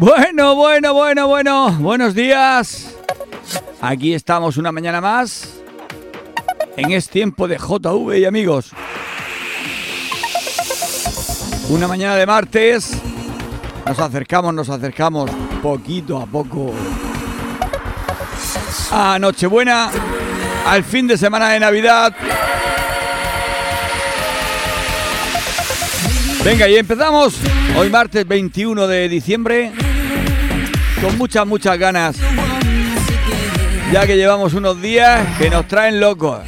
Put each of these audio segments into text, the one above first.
Bueno, bueno, bueno, bueno. Buenos días. Aquí estamos una mañana más. En Es Tiempo de JV y amigos. Una mañana de martes. Nos acercamos, nos acercamos poquito a poco a Nochebuena, al fin de semana de Navidad. Venga, y empezamos hoy martes 21 de diciembre con muchas, muchas ganas. Ya que llevamos unos días que nos traen locos.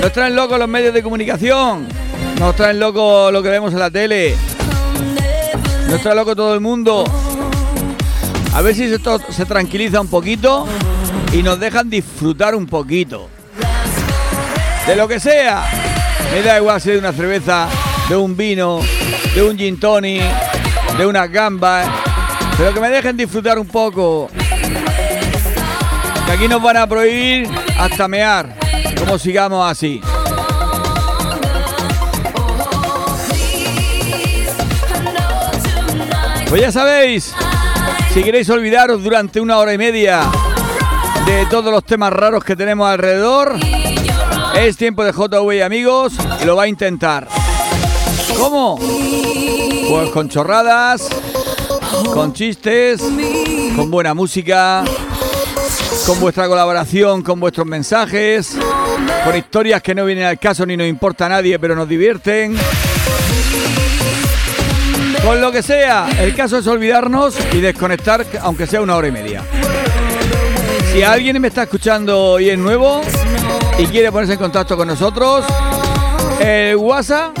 Nos traen locos los medios de comunicación. Nos traen locos lo que vemos en la tele. Nos trae loco todo el mundo. A ver si esto se tranquiliza un poquito y nos dejan disfrutar un poquito. De lo que sea. Me da igual si de una cerveza, de un vino, de un gin tonic, de una gamba. Pero que me dejen disfrutar un poco. Que aquí nos van a prohibir hasta mear. Como sigamos así. Pues ya sabéis, si queréis olvidaros durante una hora y media de todos los temas raros que tenemos alrededor, es tiempo de JV amigos y lo va a intentar. ¿Cómo? Pues con chorradas, con chistes, con buena música, con vuestra colaboración, con vuestros mensajes, con historias que no vienen al caso ni nos importa a nadie, pero nos divierten. Con lo que sea, el caso es olvidarnos y desconectar, aunque sea una hora y media. Si alguien me está escuchando y es nuevo y quiere ponerse en contacto con nosotros, el WhatsApp,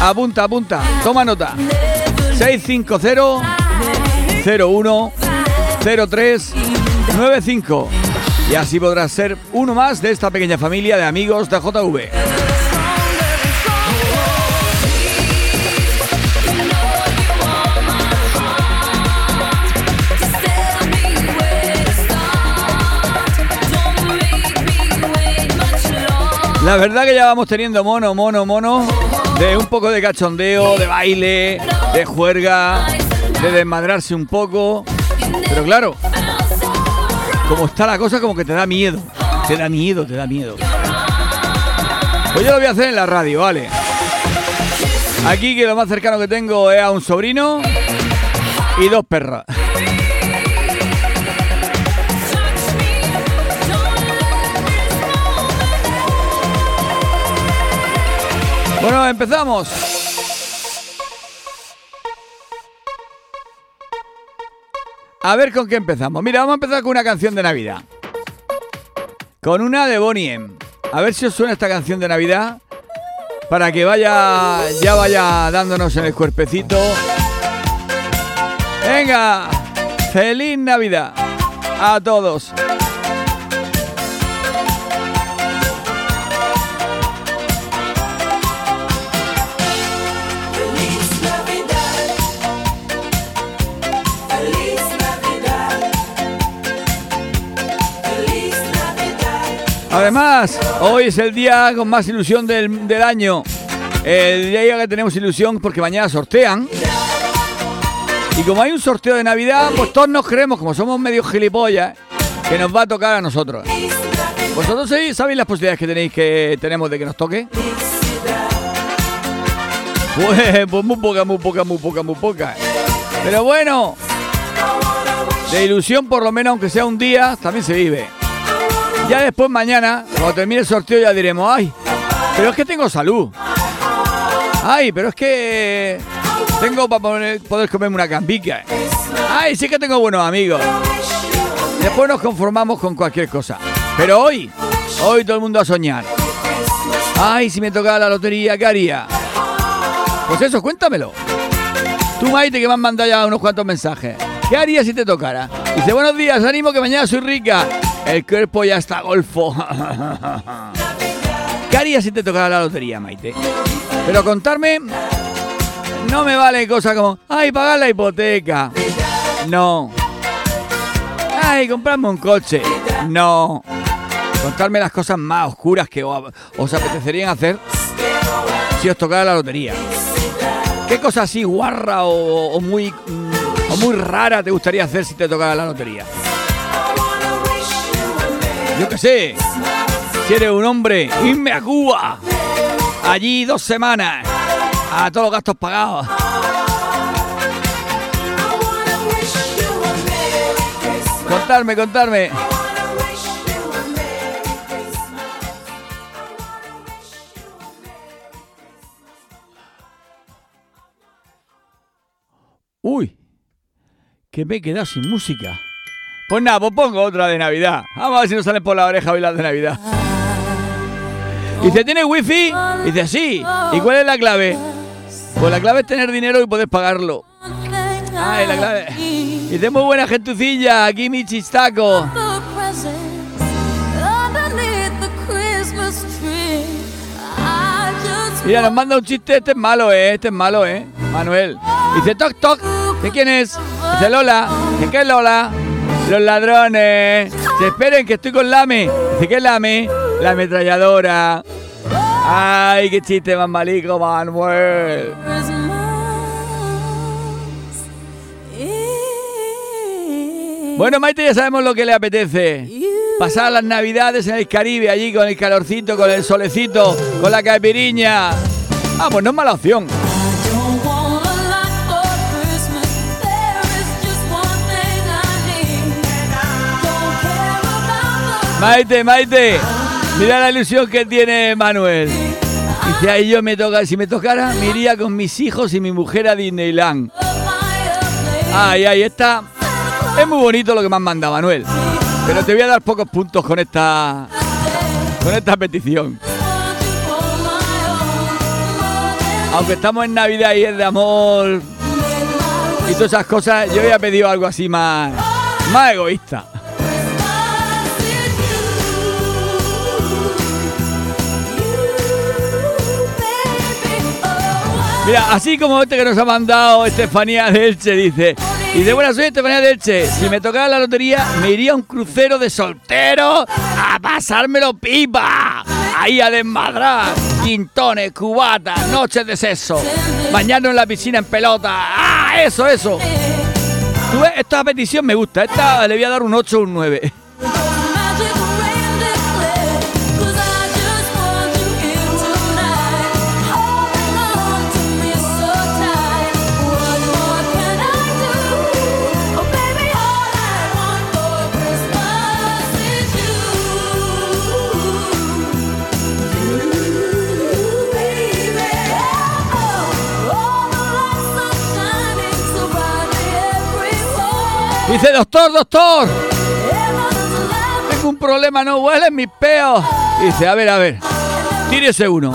apunta, apunta, toma nota. 650 01 03 95 y así podrás ser uno más de esta pequeña familia de amigos de JV. La verdad que ya vamos teniendo mono, mono, mono, de un poco de cachondeo, de baile, de juerga, de desmadrarse un poco. Pero claro, como está la cosa, como que te da miedo. Te da miedo, te da miedo. Pues yo lo voy a hacer en la radio, ¿vale? Aquí que lo más cercano que tengo es a un sobrino y dos perras. Bueno, empezamos. A ver con qué empezamos. Mira, vamos a empezar con una canción de Navidad. Con una de Bonnie. A ver si os suena esta canción de Navidad. Para que vaya, ya vaya dándonos en el cuerpecito. Venga, feliz Navidad a todos. Además, hoy es el día con más ilusión del, año. El día que tenemos ilusión porque mañana sortean. Y como hay un sorteo de Navidad, pues todos nos creemos, como somos medio gilipollas, que nos va a tocar a nosotros. ¿Vosotros sabéis las posibilidades que tenéis que tenemos de que nos toque? Pues, pues muy poca, muy poca, muy poca, muy poca. Pero bueno, de ilusión por lo menos, aunque sea un día, también se vive. Ya después mañana, cuando termine el sorteo, ya diremos, ay, pero es que tengo salud. Ay, pero es que tengo para poder, comerme una campica. Ay, sí que tengo buenos amigos. Después nos conformamos con cualquier cosa. Pero hoy, hoy todo el mundo a soñar. Ay, si me tocaba la lotería, ¿qué haría? Pues eso, cuéntamelo. Tú, Maite, que me has mandado ya unos cuantos mensajes. ¿Qué harías si te tocara? Dice, buenos días, ánimo que mañana soy rica. El cuerpo ya está golfo. ¿Qué harías si te tocara la lotería, Maite? Pero contarme no me vale cosas como, ay, pagar la hipoteca. No. Ay, comprarme un coche. No. Contarme las cosas más oscuras que os apetecerían hacer si os tocara la lotería. ¿Qué cosa así guarra o, muy mm, o muy rara te gustaría hacer si te tocara la lotería? Yo qué sé, si eres un hombre, irme a Cuba. Allí dos semanas, a todos los gastos pagados. Contarme, contarme. Uy, que me he quedado sin música. Pues nada, pues pongo otra de Navidad. Vamos a ver si nos salen por la oreja hoy las de Navidad. Dice, ¿tiene wifi? Dice, sí. ¿Y cuál es la clave? Pues la clave es tener dinero y poder pagarlo. Ay, la clave. Dice, muy buena gentucilla, aquí mi chistaco. Mira, nos manda un chiste, este es malo, ¿eh? Este es malo, ¿eh? Manuel. Dice, toc, toc. ¿De quién es? Dice Lola. ¿De qué es Lola? Los ladrones. Se esperen que estoy con Lame. ¿De qué Lame? La ametralladora. Ay, qué chiste más malico, Manuel. Bueno, Maite, ya sabemos lo que le apetece. Pasar las navidades en el Caribe, allí con el calorcito, con el solecito, con la caipiriña. Ah, pues no es mala opción. Maite, Maite, mira la ilusión que tiene Manuel. Dice, ahí yo me toca, si me tocara, me iría con mis hijos y mi mujer a Disneyland. Ay, ay, está. Es muy bonito lo que me han mandado, Manuel. Pero te voy a dar pocos puntos con esta. con esta petición. Aunque estamos en Navidad y es de amor y todas esas cosas, yo había pedido algo así más. más egoísta. Mira, así como este que nos ha mandado Estefanía de Elche, dice. Y de buena soy Estefanía de Elche. Si me tocara la lotería, me iría a un crucero de soltero a pasármelo pipa. Ahí a desmadrar. Quintones, cubatas, noches de sexo. Bañarnos en la piscina en pelota. ¡Ah, eso, eso! ¿Tú ves? Esta petición me gusta. Esta le voy a dar un 8 o un 9. Dice, doctor, doctor. Tengo un problema, no huelen mis peos. Dice, a ver, a ver. Tírese uno.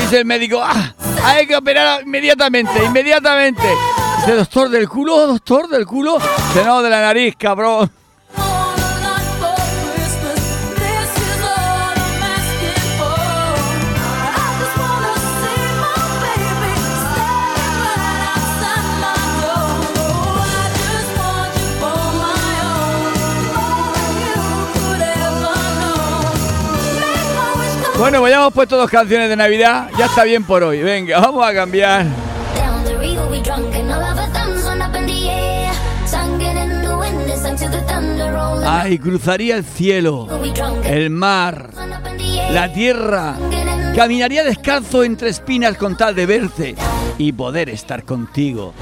Dice el médico, ah, hay que operar inmediatamente, inmediatamente. Dice, doctor del culo, doctor del culo. Dice, no, de la nariz, cabrón. Bueno, pues ya hemos puesto dos canciones de Navidad. Ya está bien por hoy. Venga, vamos a cambiar. Ay, cruzaría el cielo, el mar, la tierra. Caminaría descalzo entre espinas con tal de verte y poder estar contigo.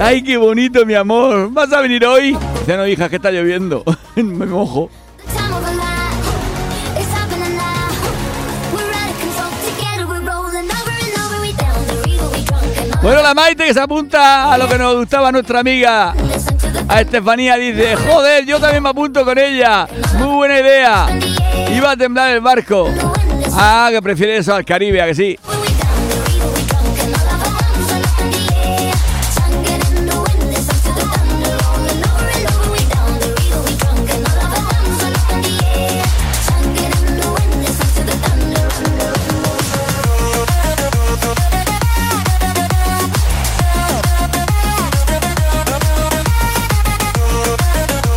Ay, qué bonito, mi amor. ¿Vas a venir hoy? Ya no, hija, que está lloviendo. Me mojo. Bueno, la Maite que se apunta a lo que nos gustaba nuestra amiga. A Estefanía dice, joder, yo también me apunto con ella. Muy buena idea. Iba a temblar el barco. Ah, que prefiere eso al Caribe, a que sí.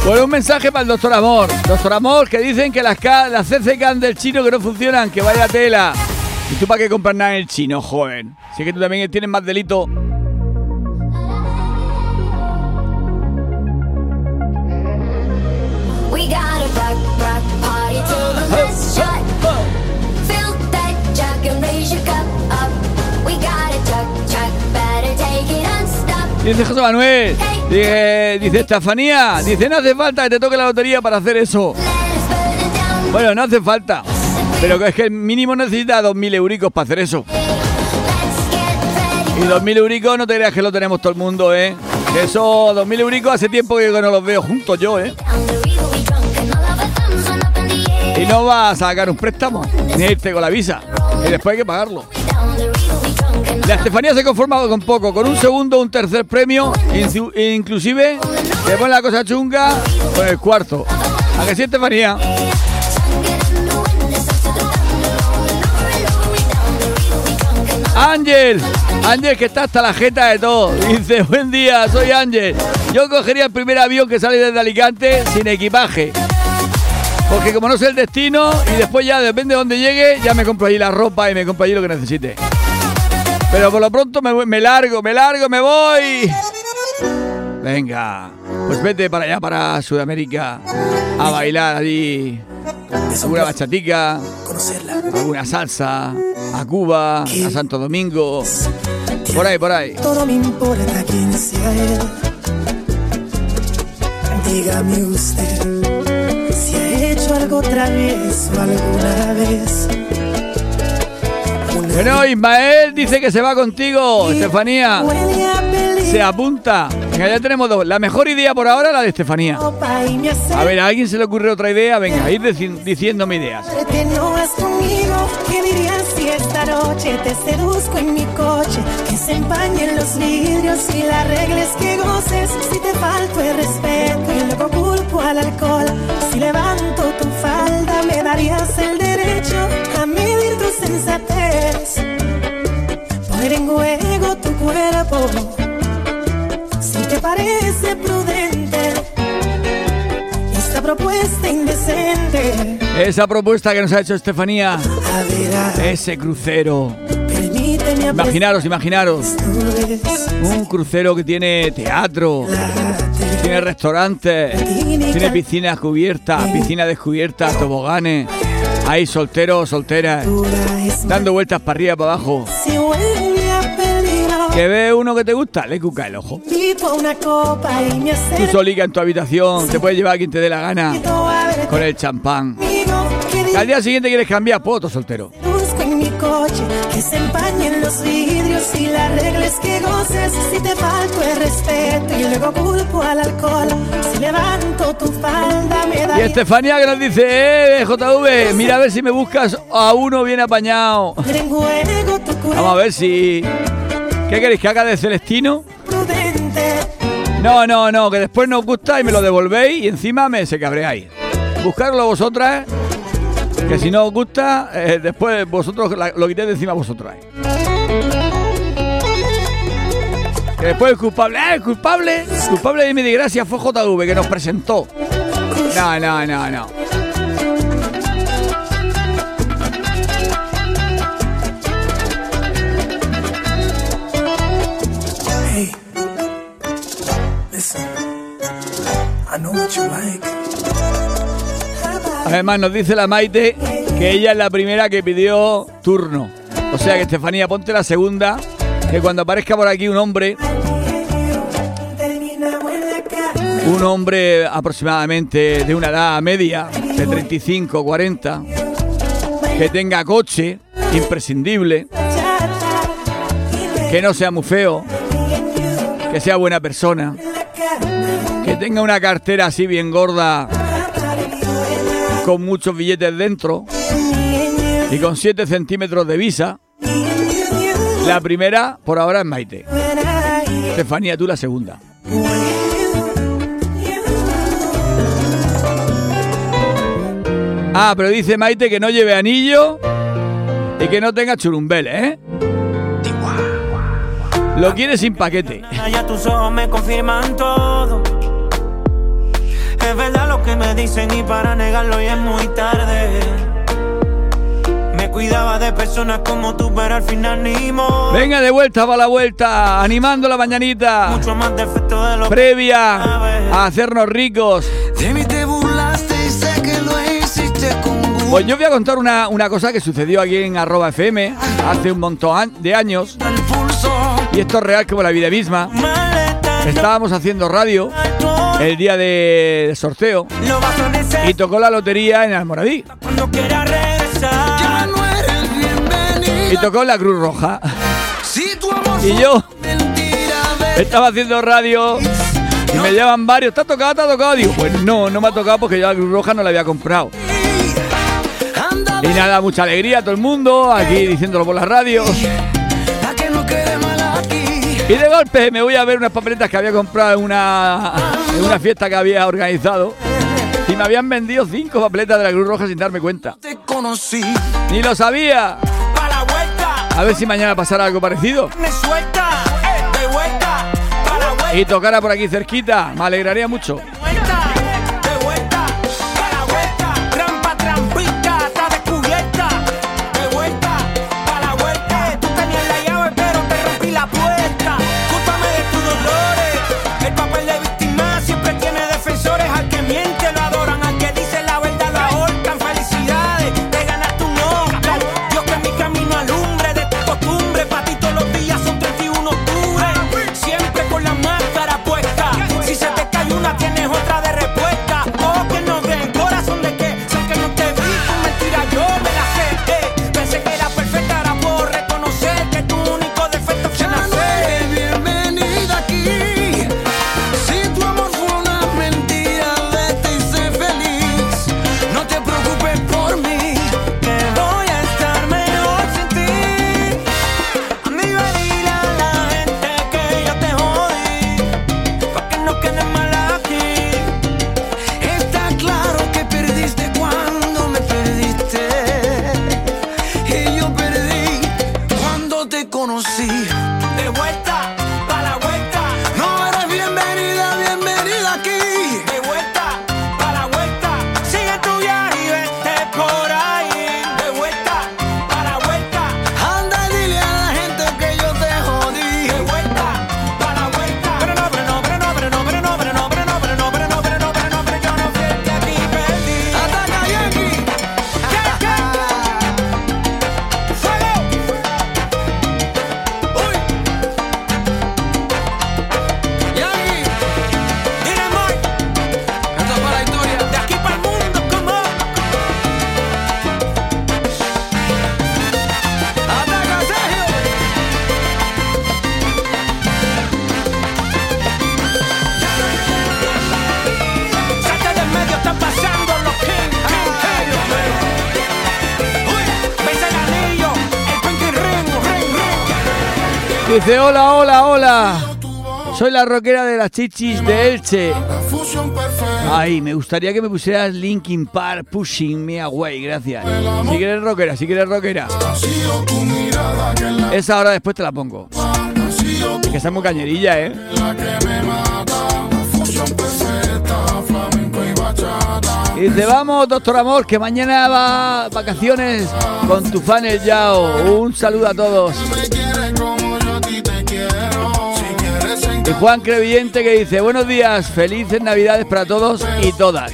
Bueno, un mensaje para el doctor Amor. Doctor Amor, que dicen que las, las CCCAN del chino que no funcionan, que vaya tela. ¿Y tú para qué compras nada en el chino, joven? Si es que tú también tienes más delito Dice José Manuel, dice, Estefanía, dice no hace falta que te toque la lotería para hacer eso. Bueno, no hace falta, pero es que el mínimo necesita 2.000 euricos para hacer eso. Y 2.000 euricos no te creas que lo tenemos todo el mundo, ¿eh? Eso, 2.000 euricos hace tiempo que no los veo juntos yo, ¿eh? Y no vas a sacar un préstamo, ni irte con la visa. Y después hay que pagarlo. La Estefanía se conforma con poco, con un segundo, un tercer premio, inclusive se pone la cosa chunga con el cuarto. ¿A que sí, Estefanía? Ángel, Ángel que está hasta la jeta de todo. Dice, buen día, soy Ángel. Yo cogería el primer avión que sale desde Alicante sin equipaje. Porque como no sé el destino y después ya depende de dónde llegue, ya me compro allí la ropa y me compro allí lo que necesite. Pero por lo pronto me, me largo, me largo, me voy. Venga, pues vete para allá, para Sudamérica, a bailar allí. Alguna bachatica, alguna salsa, a Cuba, a Santo Domingo. Por ahí, por ahí. Todo me importa quién sea él. Dígame usted si ha hecho algo travieso alguna vez. Bueno, Ismael dice que se va contigo, Estefanía. Se apunta. Venga, ya tenemos dos. La mejor idea por ahora la de Estefanía. A ver, ¿a alguien se le ocurre otra idea? Venga, ir diciéndome ideas. ¿Qué dirías si esta noche te seduzco en mi coche? Que se empañen los vidrios y las reglas que goces. Si te falto el respeto y luego culpo al alcohol. Si levanto tu falda, me darías el derecho a medir tu sensatez. Tu cuerpo. Si te parece prudente esta propuesta indecente. Esa propuesta que nos ha hecho Estefanía. Ese crucero. Imaginaros, imaginaros. Un crucero que tiene teatro, tiene restaurantes, tiene piscinas cubiertas, piscinas descubiertas, toboganes. Hay solteros, solteras, dando vueltas para arriba, para abajo. Que ve uno que te gusta, le cuca el ojo. Tú solica en tu habitación, te puedes llevar a quien te dé la gana con el champán. Al día siguiente quieres cambiar, poto soltero. en mi coche, que se empañen los vidrios y las reglas que goces. Si te falto el respeto y luego culpo al alcohol. Si levanto tu falda, me da. Y Estefanía que nos dice, eh, JV, mira a ver si me buscas a uno bien apañado. Vamos a ver si. ¿Qué queréis que haga de Celestino? No, no, no, que después nos gusta y me lo devolvéis y encima me se cabreáis. Buscarlo vosotras, que si no os gusta, eh, después vosotros lo quitéis de encima vosotras. Que después el culpable, ¡eh, culpable! culpable de mi desgracia fue JV que nos presentó. No, no, no, no. Además nos dice la Maite que ella es la primera que pidió turno. O sea que Estefanía, ponte la segunda, que cuando aparezca por aquí un hombre, un hombre aproximadamente de una edad media, de 35, 40, que tenga coche, imprescindible, que no sea muy feo, que sea buena persona, que tenga una cartera así bien gorda con muchos billetes dentro y con 7 centímetros de visa. La primera por ahora es Maite. Estefanía, tú la segunda. Ah, pero dice Maite que no lleve anillo y que no tenga churumbeles, ¿eh? Lo quiere sin paquete. Es verdad lo que me dicen y para negarlo ya es muy tarde. Me cuidaba de personas como tú, pero al final ni modo. Venga de vuelta para la vuelta, animando la mañanita. Mucho más defecto de lo Previa a hacernos ricos. De mí te burlaste y sé que lo hiciste con Pues yo voy a contar una, una cosa que sucedió aquí en arroba FM hace un montón de años. Y esto es real como la vida misma. Estábamos haciendo radio el día de sorteo y tocó la lotería en Almoradí. Y tocó la Cruz Roja. Y yo estaba haciendo radio y me llevan varios. ¿Te ha tocado? ¿Te ha tocado? Digo, pues no, no me ha tocado porque yo la Cruz Roja no la había comprado. Y nada, mucha alegría a todo el mundo, aquí diciéndolo por la radio. Y de golpe me voy a ver unas papeletas que había comprado en una, en una fiesta que había organizado. Y me habían vendido cinco papeletas de la Cruz Roja sin darme cuenta. Ni lo sabía. A ver si mañana pasará algo parecido. Y tocara por aquí cerquita. Me alegraría mucho. Dice, hola, hola, hola. Soy la rockera de las chichis de Elche. Ay, me gustaría que me pusieras Linkin Park Pushing Me Away, gracias. Si quieres rockera, si quieres rockera. Esa hora después te la pongo. Es que está muy cañerilla, ¿eh? Y dice, vamos, doctor Amor, que mañana va vacaciones con tu fan el Yao. Un saludo a todos. Y Juan Crevillente que dice, buenos días, felices navidades para todos y todas.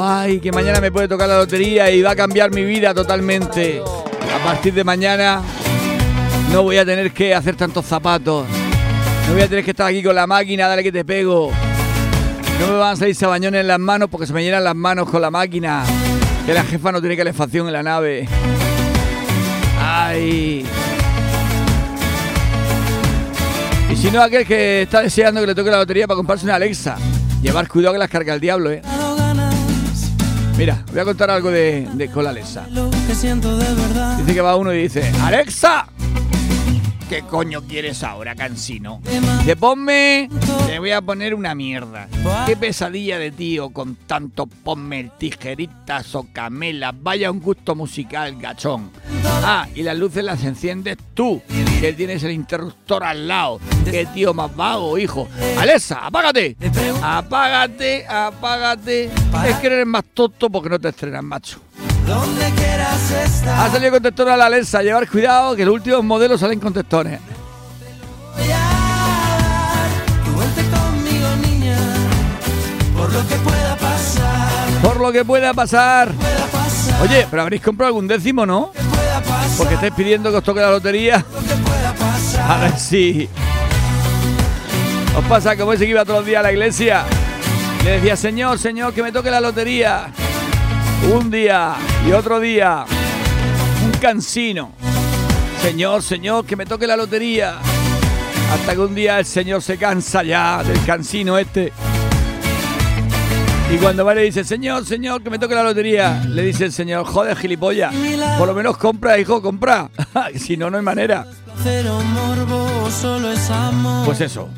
Ay, que mañana me puede tocar la lotería y va a cambiar mi vida totalmente. A partir de mañana no voy a tener que hacer tantos zapatos. No voy a tener que estar aquí con la máquina, dale que te pego. No me van a salir sabañones en las manos porque se me llenan las manos con la máquina. Que la jefa no tiene calefacción en la nave. Ay. Y si no, aquel que está deseando que le toque la lotería para comprarse una Alexa. Llevar cuidado que las carga el diablo, eh. Mira, voy a contar algo de, con la Alexa. Dice que va uno y dice, Alexa, ¿Qué coño quieres ahora, cansino? Te ponme. Te voy a poner una mierda. Qué pesadilla de tío con tanto ponme tijeritas o camelas. Vaya un gusto musical, gachón. Ah, y las luces las enciendes tú, que tienes el interruptor al lado. Qué tío más vago, hijo. Alexa, apágate. Apágate, apágate. Es que eres más tonto porque no te estrenas, macho. Ha salido contestor a la Alexa. Llevar cuidado que los últimos modelos salen contestores. Por. Por lo que pueda pasar. Oye, pero habréis comprado algún décimo, ¿no? Porque estáis pidiendo que os toque la lotería. A ver si. Os pasa como ese que iba todos los días a la iglesia. Le decía, Señor, Señor, que me toque la lotería. Un día y otro día, un cansino. Señor, Señor, que me toque la lotería. Hasta que un día el Señor se cansa ya del cansino este. Y cuando va le dice, Señor, Señor, que me toque la lotería, le dice el Señor, joder, gilipollas, por lo menos compra, hijo, compra. si no, no hay manera. Pues eso.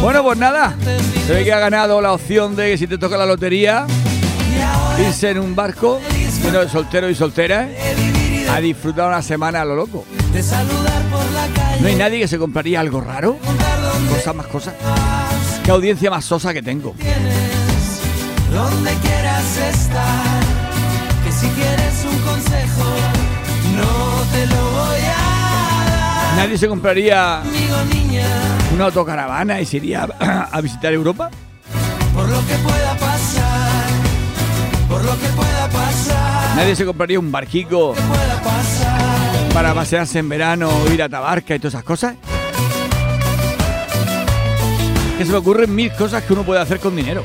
Bueno, pues nada. Se ve que ha ganado la opción de que si te toca la lotería, irse en un barco lleno de solteros y solteras a disfrutar una semana a lo loco. No hay nadie que se compraría algo raro. Cosas más cosas. Qué audiencia más sosa que tengo. Donde quieras estar, que si quieres un consejo, no te lo. Nadie se compraría una autocaravana y se iría a, visitar Europa? Por lo que pueda pasar, por lo que pueda pasar. Nadie se compraría un barquico para pasearse en verano, ir a Tabarca y todas esas cosas. Que se me ocurren mil cosas que uno puede hacer con dinero.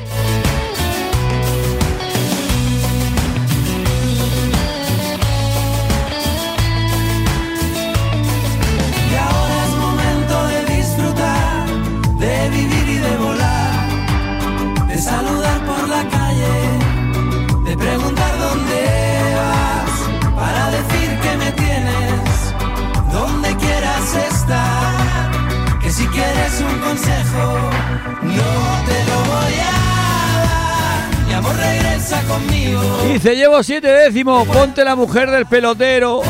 Dice, llevo siete décimos, ponte la mujer del pelotero.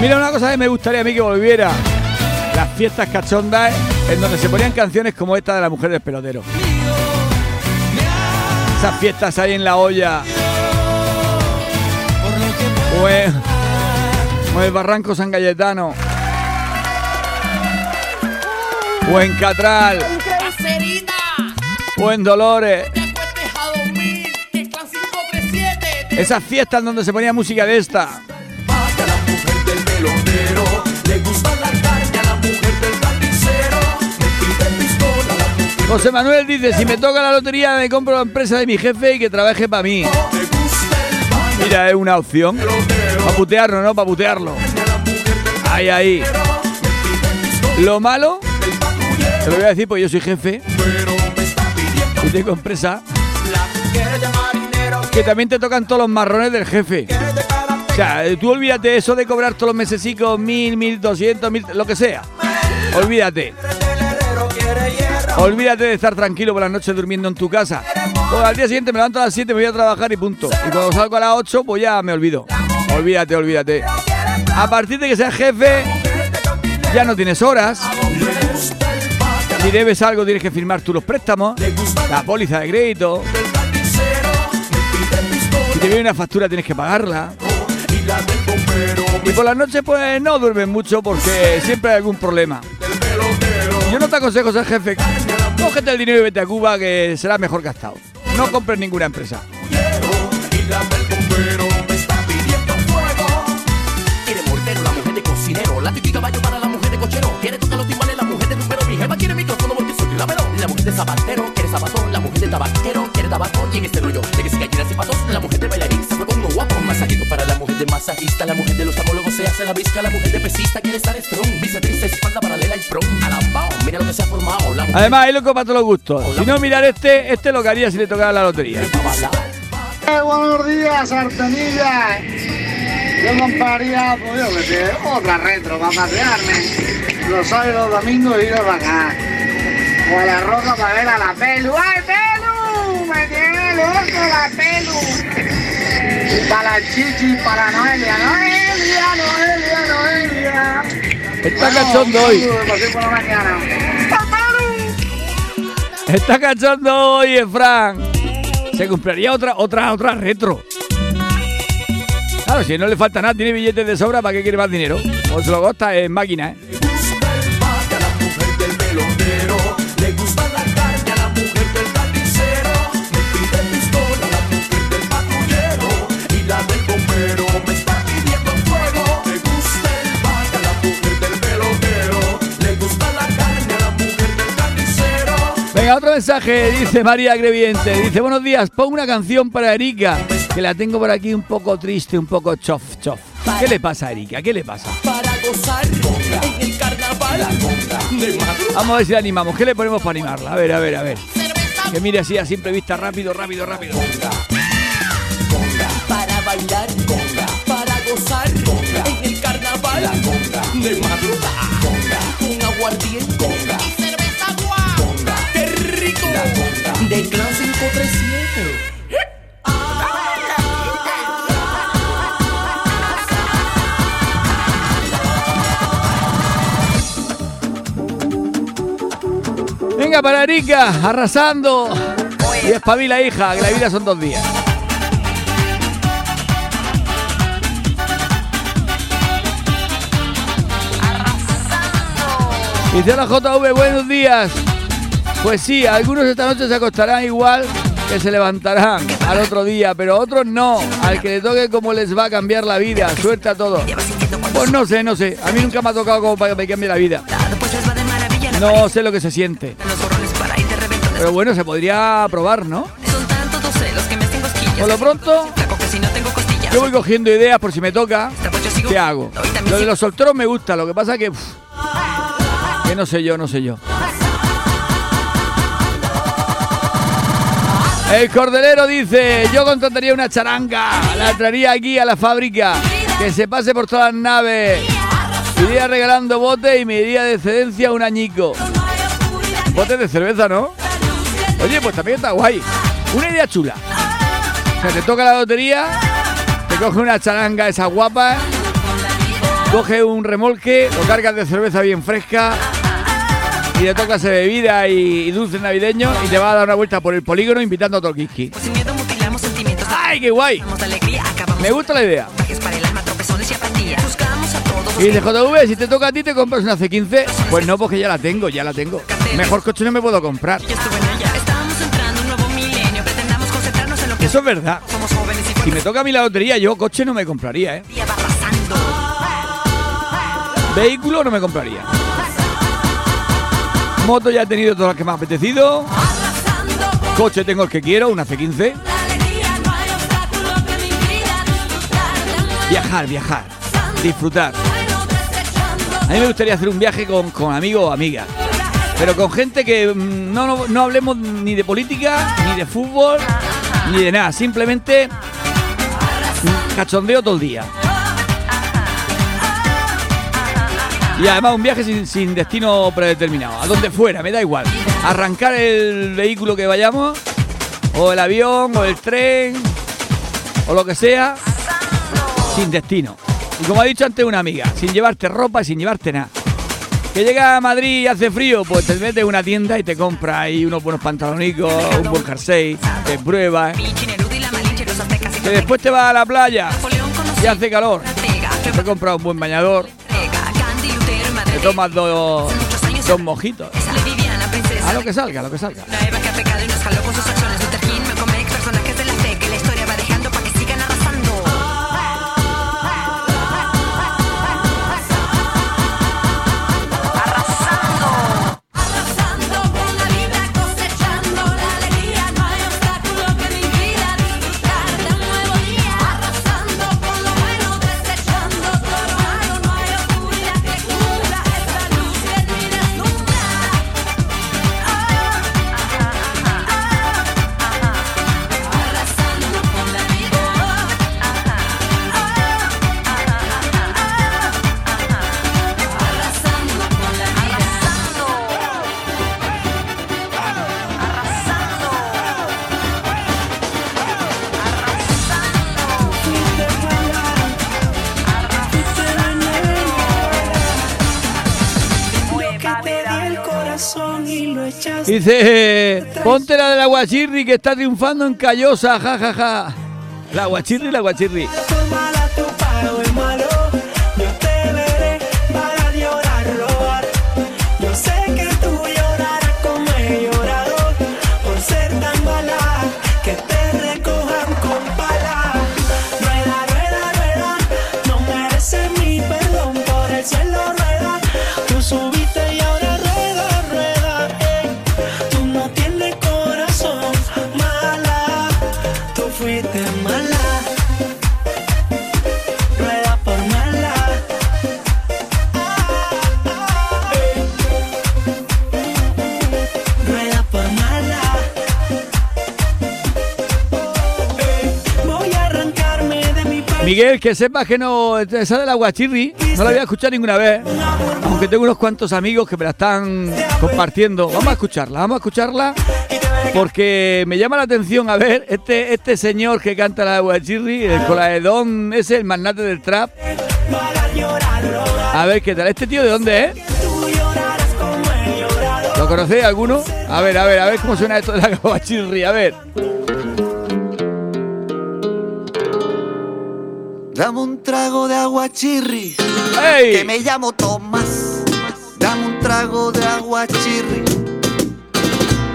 Mira una cosa que me gustaría a mí que volviera las fiestas cachondas en donde se ponían canciones como esta de la mujer del pelotero. Esas fiestas ahí en la olla. O Barranco San Galletano. O en Catral. O en Dolores. Esas fiestas donde se ponía música de esta. José Manuel dice, si me toca la lotería me compro la empresa de mi jefe y que trabaje para mí. Mira, es una opción. Para putearlo, ¿no? Para putearlo. Ahí, ahí. Lo malo, te lo voy a decir porque yo soy jefe y tengo empresa, que también te tocan todos los marrones del jefe. O sea, tú olvídate eso de cobrar todos los mesecicos mil, mil doscientos, mil, lo que sea. Olvídate. Olvídate de estar tranquilo por las noches durmiendo en tu casa. Pues al día siguiente me levanto a las 7, me voy a trabajar y punto. Y cuando salgo a las 8, pues ya me olvido. Olvídate, olvídate. A partir de que seas jefe, ya no tienes horas. Si debes algo, tienes que firmar tú los préstamos, la póliza de crédito. Si te viene una factura, tienes que pagarla. Y por las noches, pues no duermes mucho porque siempre hay algún problema. Yo no te aconsejo ser jefe. Cógete el dinero y vete a Cuba, que será mejor gastado. No compres ninguna empresa. Quiere mortero, la mujer de cocinero. La típica baño para la mujer de cochero. Quiere tocar los timbales, la mujer de número. Mi jefa quiere micrófono porque soy lamero. La mujer de zapatero, quiere zapatón. La mujer de tabaquero, quiere tabaco. Y en este rollo masajista. La mujer de los amólogos se hace la visca. La mujer de pesista quiere estar strong. Triste, espalda paralela y prom. Alambao, mira lo que se ha formado. La mujer Además, hay loco para todos los gustos. Si no, mirar este, este lo que haría si le tocara la lotería. Eh, buenos días, Artemilla. Yo compraría, pues yo que sé, otra retro para pasearme. Los sábados y los domingos ir a acá. O a la roca para ver a la pelu. ¡Ay, pelu! ¡Me tiene loco la pelu! Para chichi, para Noelia. Noelia, Noelia, Noelia. Está cachondo hoy. por la mañana. Está cachondo hoy, Efran. Se compraría otra, otra, otra retro. Claro, si no le falta nada, tiene billetes de sobra, ¿para qué quiere más dinero? O se lo gosta en máquina, ¿eh? Otro mensaje, dice María Greviente. Dice, buenos días, pon una canción para Erika, que la tengo por aquí un poco triste, un poco chof, chof. ¿Qué le pasa a Erika? ¿Qué le pasa? Para gozar en el carnaval de. Vamos a ver si la animamos. ¿Qué le ponemos para animarla? A ver, a ver, a ver. Que mire así a simple vista, rápido, rápido, rápido. Para bailar, para gozar en el carnaval de madrugada. Un aguardiente De Clan 537. Venga, para Erika, arrasando. Y espabila, hija, que la vida son dos días. La JV, buenos días. Pues sí, algunos esta noche se acostarán igual que se levantarán al otro día, pero otros no. Al que le toque cómo les va a cambiar la vida. Suerte a todos. Pues no sé, no sé. A mí nunca me ha tocado como para que me cambie la vida. No sé lo que se siente. Pero bueno, se podría probar, ¿no? Por lo pronto, yo voy cogiendo ideas por si me toca. ¿Qué hago? Lo de los solteros me gusta, lo que pasa que. que no sé yo, no sé yo. El cordelero dice, yo contrataría una charanga, la traería aquí a la fábrica, que se pase por todas las naves, iría regalando botes y me iría de excedencia un añico. Botes de cerveza, ¿no? Oye, pues también está guay. Una idea chula. O sea, te toca la lotería, te coge una charanga esa guapa, coge un remolque, lo cargas de cerveza bien fresca y le tocas de bebida y, y dulces navideños y te va a dar una vuelta por el polígono invitando a. Pues sin miedo mutilamos sentimientos. ¡Ay, qué guay! Alegría, Me gusta la idea. Viajes para el alma, tropezones y apatía. Buscamos a todos los Y dice JV, si te toca a ti, ¿te compras una C15? Pues no, porque ya la tengo, ya la tengo. Mejor coche no me puedo comprar. Eso es verdad. Si me toca a mí la lotería, yo coche no me compraría, ¿eh? Vehículo no me compraría. Moto ya he tenido todas las que me ha apetecido. Coche tengo el que quiero, una C15. Viajar, viajar. Disfrutar. A mí me gustaría hacer un viaje con, con amigos o amigas. Pero con gente que mm, no, no, no hablemos ni de política, ni de fútbol, ni de nada. Simplemente cachondeo todo el día. Y además un viaje sin, sin destino predeterminado, a donde fuera, me da igual. Arrancar el vehículo que vayamos, o el avión, o el tren, o lo que sea, sin destino. Y como ha dicho antes una amiga, sin llevarte ropa y sin llevarte nada. Que llega a Madrid y hace frío, pues te metes en una tienda y te compras ahí unos buenos pantalonicos, un buen jersey, te pruebas. Que después te vas a la playa y hace calor. Te compras un buen bañador, tomas dos, dos mojitos. A lo que salga, a lo que salga. Dice, ponte la del aguachirri que está triunfando en Callosa, jajaja. Ja, ja. La aguachirri, la aguachirri. mala tu que sepas que no, esa del aguachirri, no la había escuchado ninguna vez. Aunque tengo unos cuantos amigos que me la están compartiendo. Vamos a escucharla, vamos a escucharla. Porque me llama la atención, a ver, este, este señor que canta la de aguachirri, el colaedón, ese, el magnate del trap. A ver, ¿qué tal? ¿Este tío de dónde es? ¿Lo conocéis alguno? A ver, a ver, a ver cómo suena esto de la aguachirri, a ver. Dame un trago de agua chirri, ¡Ey! que me llamo Tomás. Dame un trago de agua chirri,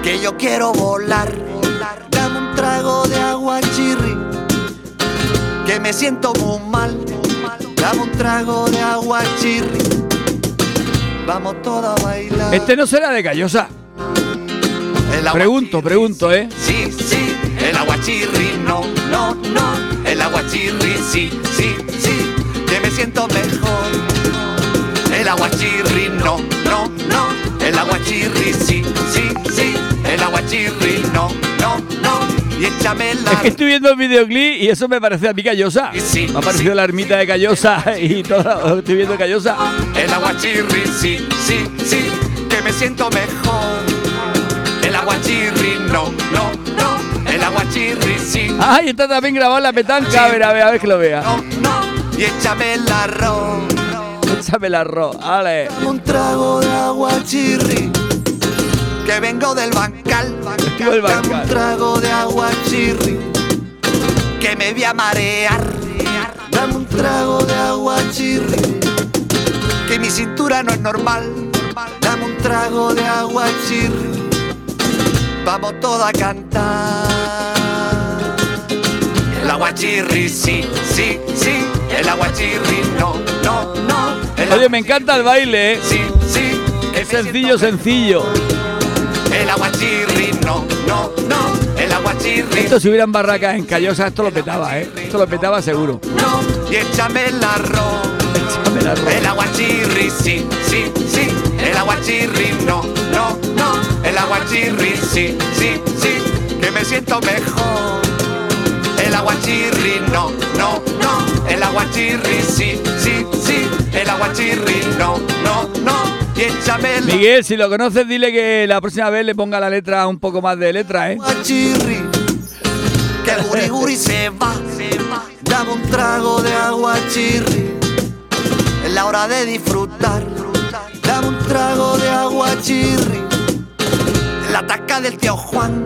que yo quiero volar. Dame un trago de agua chirri, que me siento muy mal. Dame un trago de agua chirri, vamos todos a bailar. Este no será de Callosa. Pregunto, pregunto, ¿eh? Sí, sí, el aguachirri, no, no, no. El aguachirri, sí, sí, sí, que me siento mejor. El aguachirri, no, no, no. El aguachirri, sí, sí, sí. El aguachirri, no, no, no. Y échame la. Es que estoy viendo el videoclip y eso me parece a mí Callosa. Sí, Me ha parecido sí. la ermita de Callosa y todo estoy viendo Callosa. El aguachirri, sí, sí, sí, que me siento mejor. El aguachirri, no, no, no. El aguachirri, sí. Ah, y está también grabado en la petanca. A ver, a ver, a ver que lo vea. No, no, y échame el arroz. Échame el arroz. Vale. Un trago de agua chirri, que vengo del bancal. Vengo del bancal. Un trago de agua chirri, que me voy a marear. Dame un trago de agua chirri, que mi cintura no es normal. Dame un trago de agua chirri, vamos todos a cantar. Aguachirri, sí, sí, sí. El aguachirri, no, no, no. El Oye, me encanta el baile, ¿eh? Sí, sí. Es sencillo, sencillo. El aguachirri, no, no, no. El aguachirri, Esto si hubieran barracas en Callosa, esto lo petaba, ¿eh? Esto lo petaba seguro. no. Y échame el arroz. Échame el arroz. El aguachirri, sí, sí, sí. El aguachirri, no, no, no. El aguachirri, sí, sí, sí. Que me siento mejor. Aguachirri, no, no, no. El aguachirri, sí, sí, sí. El aguachirri, no, no, échame el Miguel, si lo conoces, dile que la próxima vez le ponga la letra un poco más de letra, ¿eh? aguachirri. Que el guri guri se va, se va. Dame un trago de aguachirri. Es la hora de disfrutar. Dame un trago de aguachirri. La taca del tío Juan.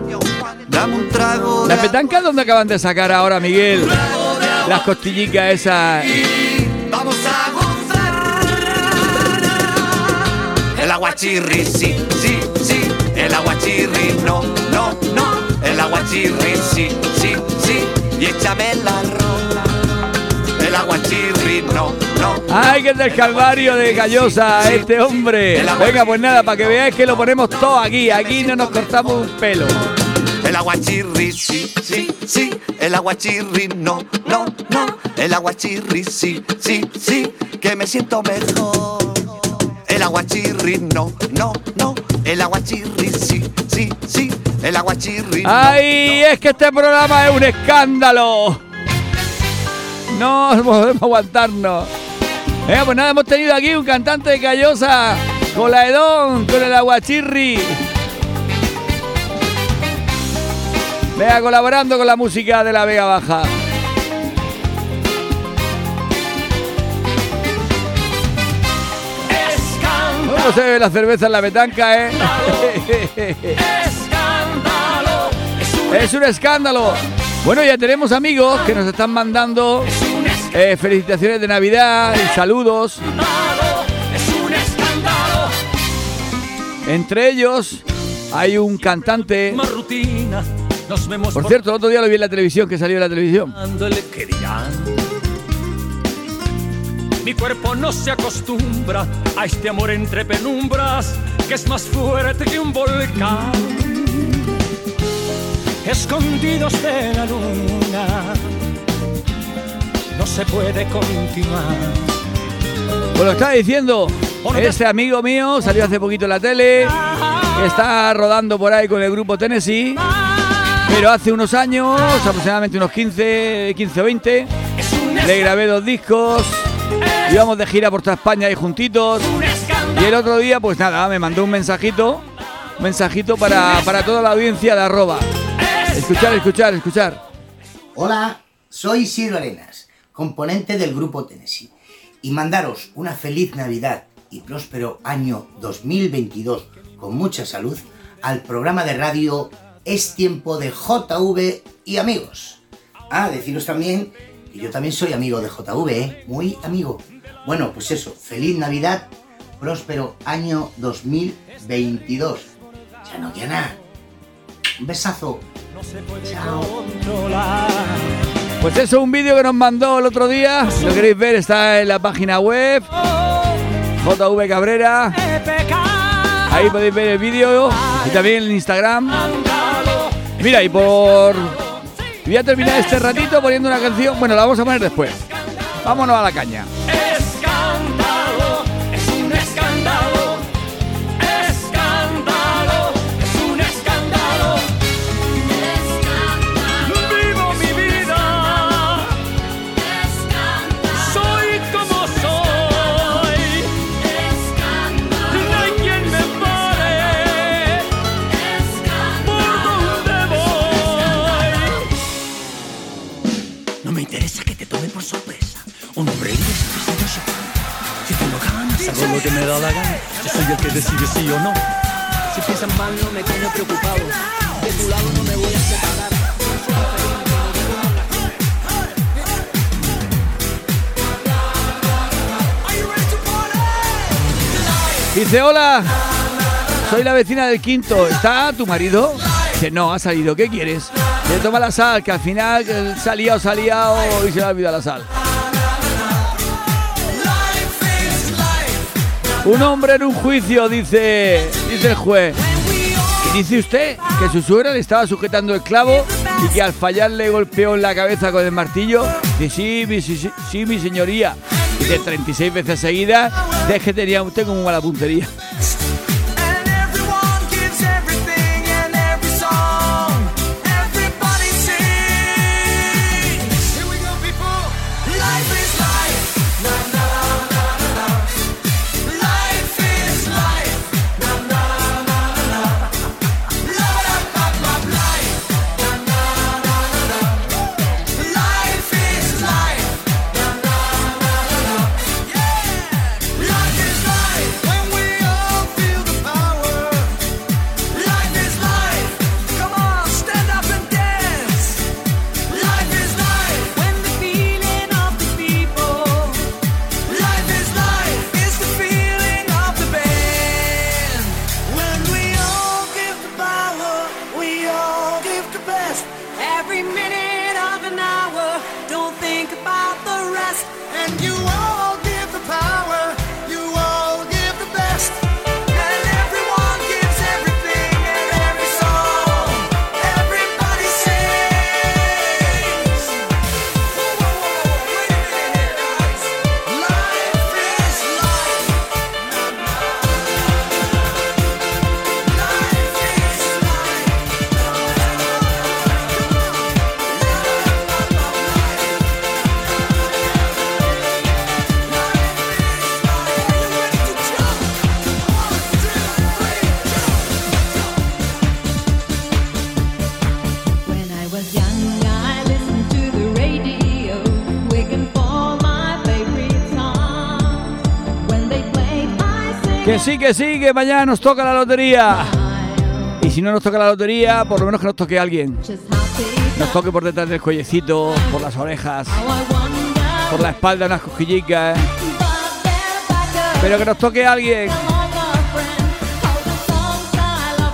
Dame un trago de ¿Las petancas dónde acaban de sacar ahora, Miguel? Las costillicas esas. Vamos a gozar. El aguachirri, sí, sí, sí. El aguachirri, no, no, no. El aguachirri, sí, sí, sí. Y échame el arroz. El aguachirri, no. ¡Ay, que es del Calvario de Callosa, este hombre! Venga, pues nada, para que veáis que lo ponemos todo aquí. Aquí no nos cortamos un pelo. El aguachirri, sí, sí, sí. El aguachirri, no, no, no. El aguachirri, sí, sí, sí. Que me siento mejor. El aguachirri, no, no, no. El aguachirri, sí, sí, sí. El aguachirri. no, ¡Ay, es que este programa es un escándalo! No podemos aguantarnos. Venga, pues nada, hemos tenido aquí un cantante de Callosa con la Edón, con el aguachirri. Venga, colaborando con la música de la Vega Baja. No se bebe la cerveza en la petanca, ¿eh? Escándalo, es un Es un escándalo. Bueno, ya tenemos amigos que nos están mandando eh, felicitaciones de Navidad y saludos. Entre ellos hay un cantante. Por cierto, el otro día lo vi en la televisión, que salió en la televisión. Mi cuerpo no se acostumbra a este amor entre penumbras que es más fuerte que un volcán. Escondidos de la luna, no se puede continuar. Pues lo estaba diciendo. Este amigo mío salió hace poquito en la tele. Está rodando por ahí con el grupo Tennessee. Pero hace unos años, aproximadamente unos 15, 15 o 20, Es un, le grabé dos discos. Íbamos de gira por toda España ahí juntitos. Y el otro día, pues nada, me mandó un mensajito. Un mensajito para, para toda la audiencia de arroba. Escuchar, escuchar, escuchar. Hola, soy Isidro Arenas, componente del grupo Tennessee, y mandaros una feliz Navidad y próspero año 2022 con mucha salud al programa de radio Es Tiempo de JV y amigos. Ah, deciros también que yo también soy amigo de JV, ¿eh? muy amigo. Bueno, pues eso, feliz Navidad, próspero año 2022. Ya no queda nada. Un besazo. No se puede Chao. controlar. Pues eso, un vídeo que nos mandó el otro día. Si lo queréis ver, está en la página web. JV Cabrera. Ahí podéis ver el vídeo. Y también en Instagram. Mira, y por. Voy a terminar este ratito poniendo una canción. Bueno, la vamos a poner después. Vámonos a la caña. Hago lo que me da la gana. Yo soy el que decide sí o no. Si piensan mal, no me quedo preocupado. De tu lado no me voy a separar. Dice, hola. Soy la vecina del quinto. ¿Está tu marido? Dice, no, ha salido. ¿Qué quieres? Le toma la sal, que al final eh, se ha liado y se le ha olvidado la sal. Un hombre en un juicio, dice, dice el juez. Y dice usted que su suegra le estaba sujetando el clavo y que al fallar le golpeó en la cabeza con el martillo. Dice, sí, sí, sí, sí, mi señoría. Dice 36 veces seguidas. Es que tenía usted como mala puntería. Sí, que sí, que mañana nos toca la lotería. Y si no nos toca la lotería, por lo menos que nos toque alguien. Nos toque por detrás del cuellecito, por las orejas, por la espalda unas cosquillicas. ¿eh? Pero que nos toque alguien.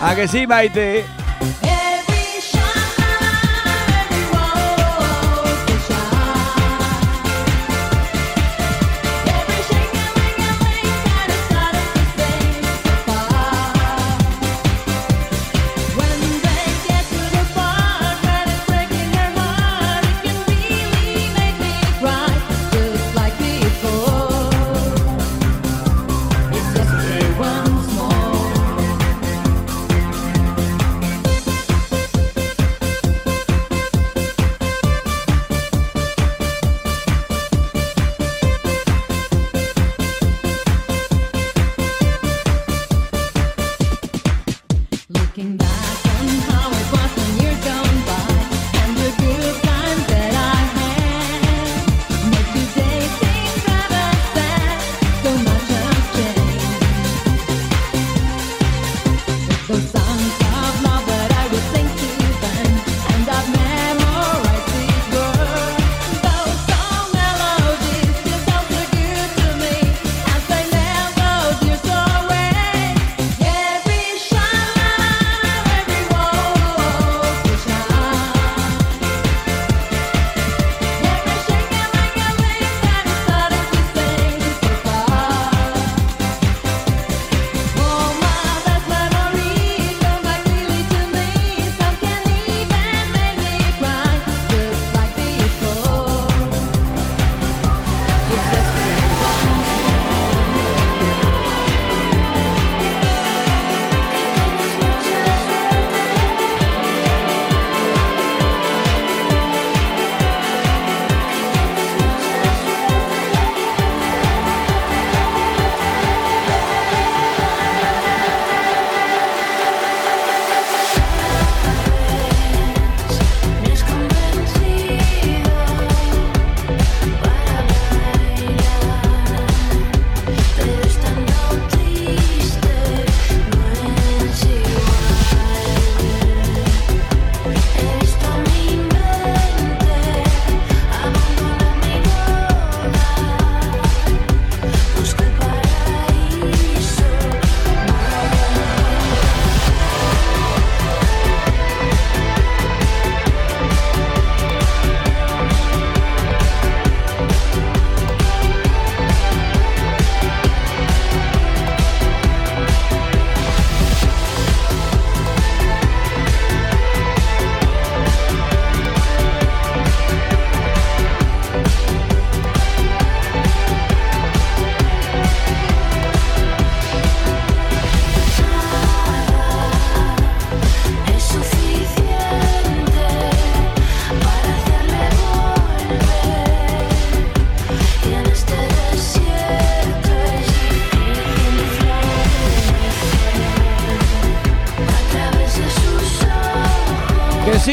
¿A que sí, Maite?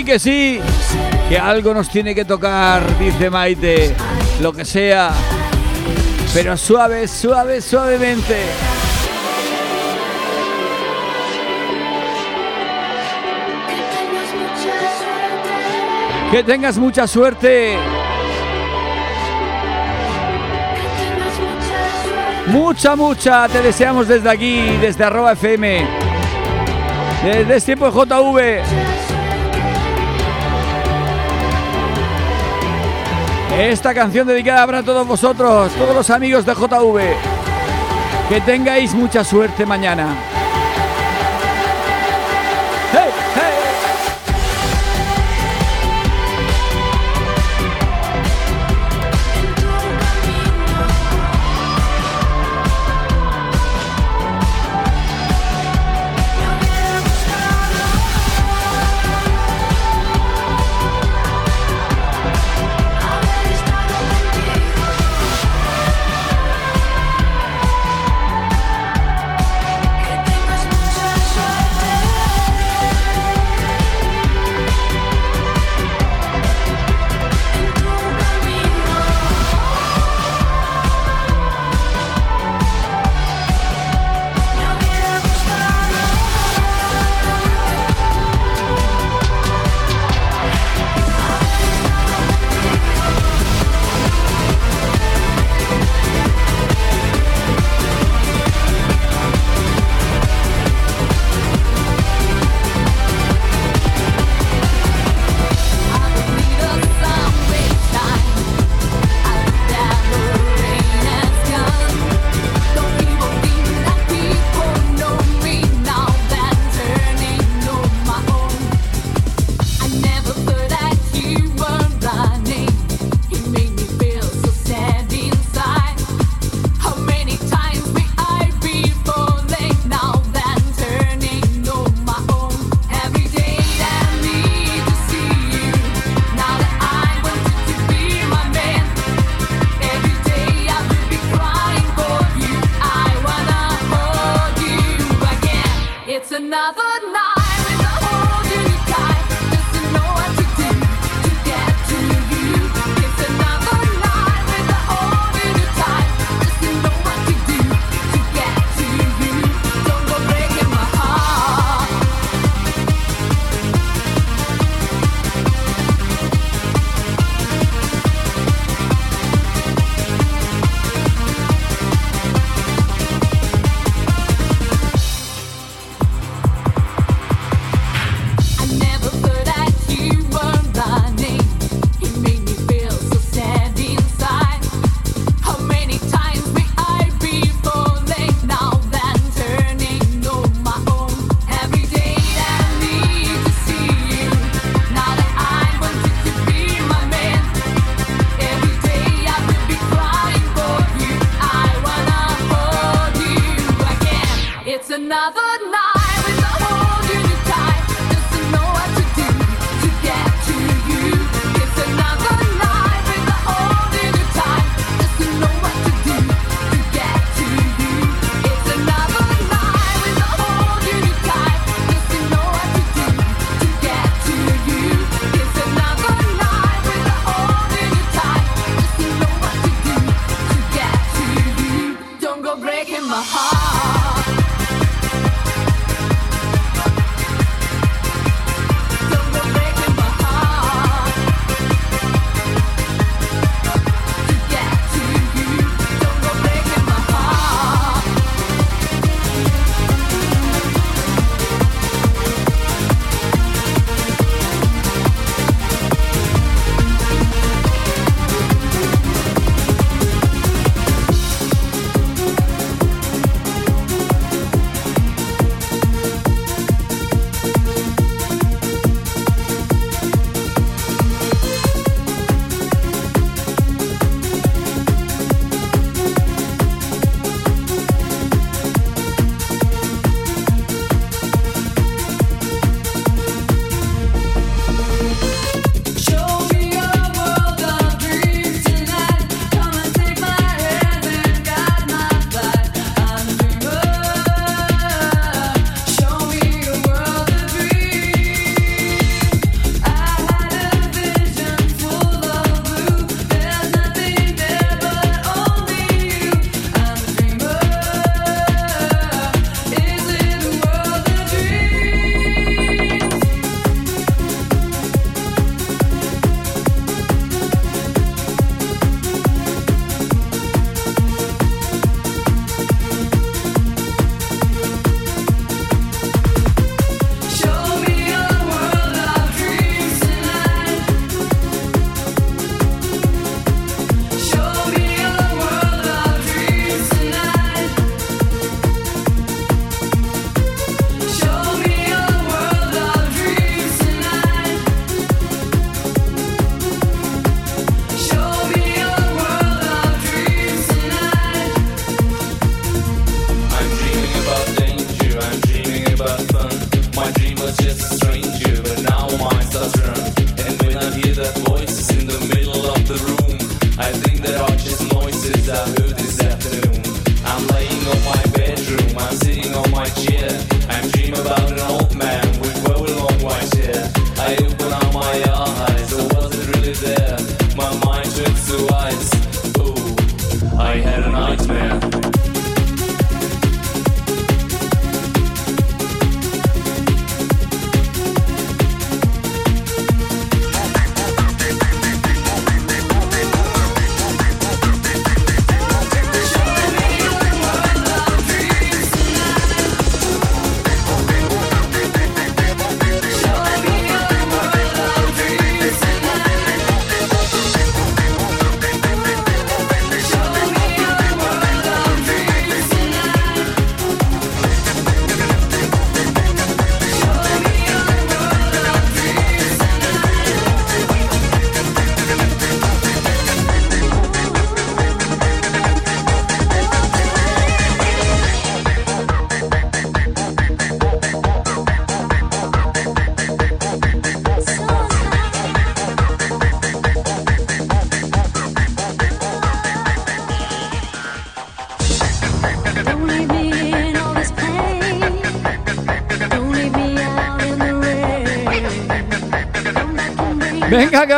Que sí, que algo nos tiene que tocar, dice Maite, lo que sea, pero suave, suave, suavemente. Que tengas mucha suerte. Mucha, mucha, te deseamos desde aquí, desde arroba FM, desde este tiempo JV. Esta canción dedicada para todos vosotros, todos los amigos de JV. Que tengáis mucha suerte mañana.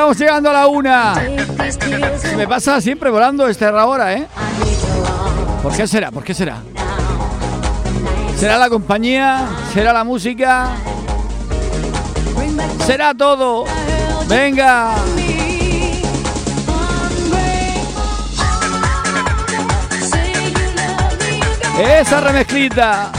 Vamos llegando a la una. Se me pasa siempre volando esta hora, ¿eh? ¿Por qué será? ¿Por qué será? ¿Será la compañía? ¿Será la música? ¿Será todo? Venga. Esa remezclita.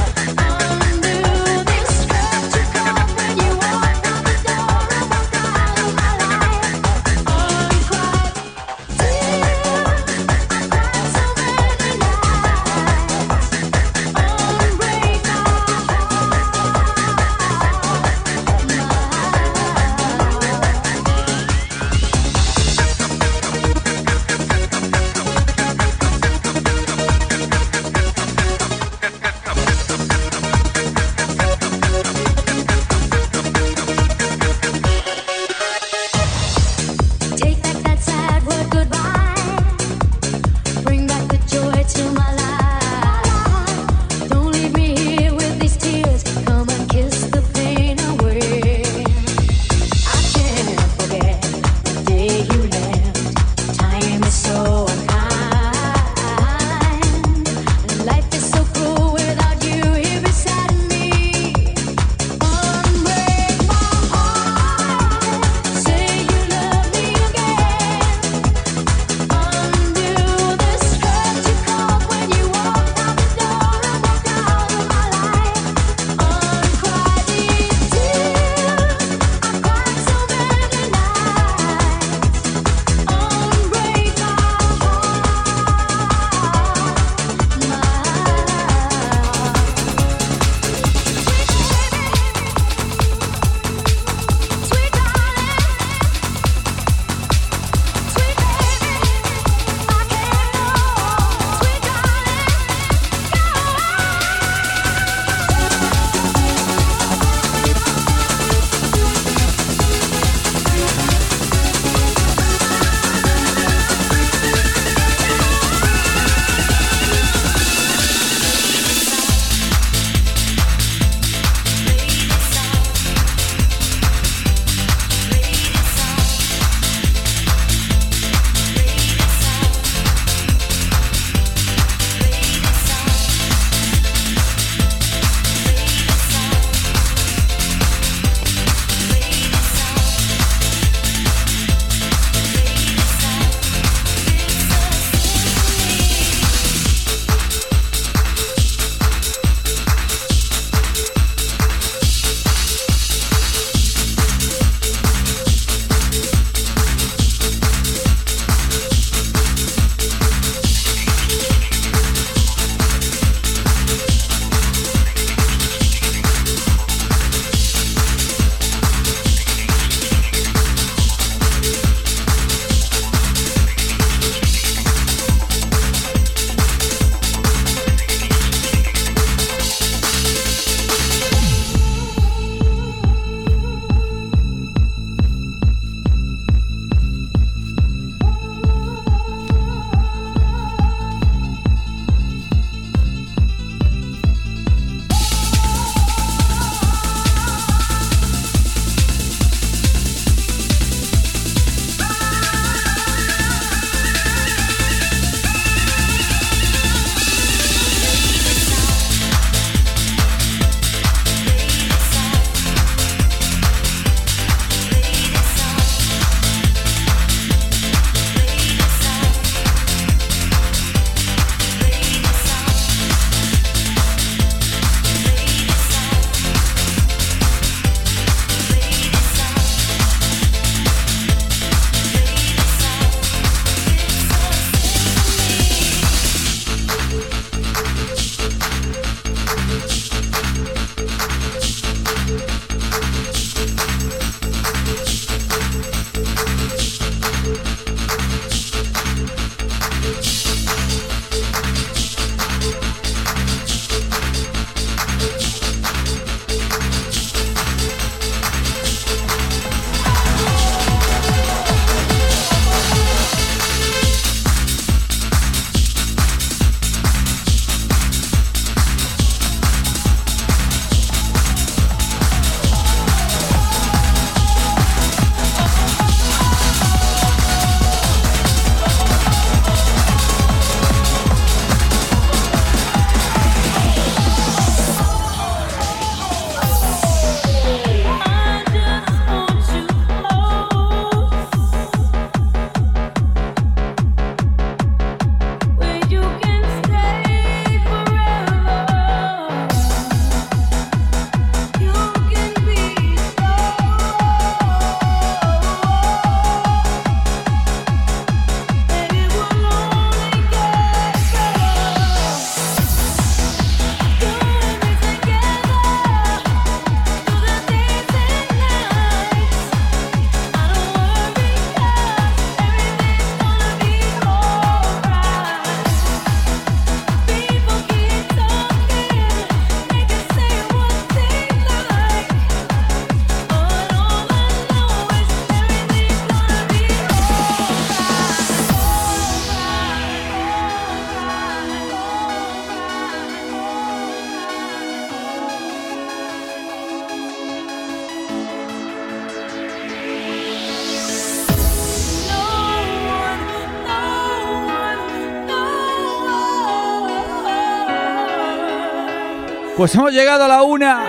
Pues hemos llegado a la una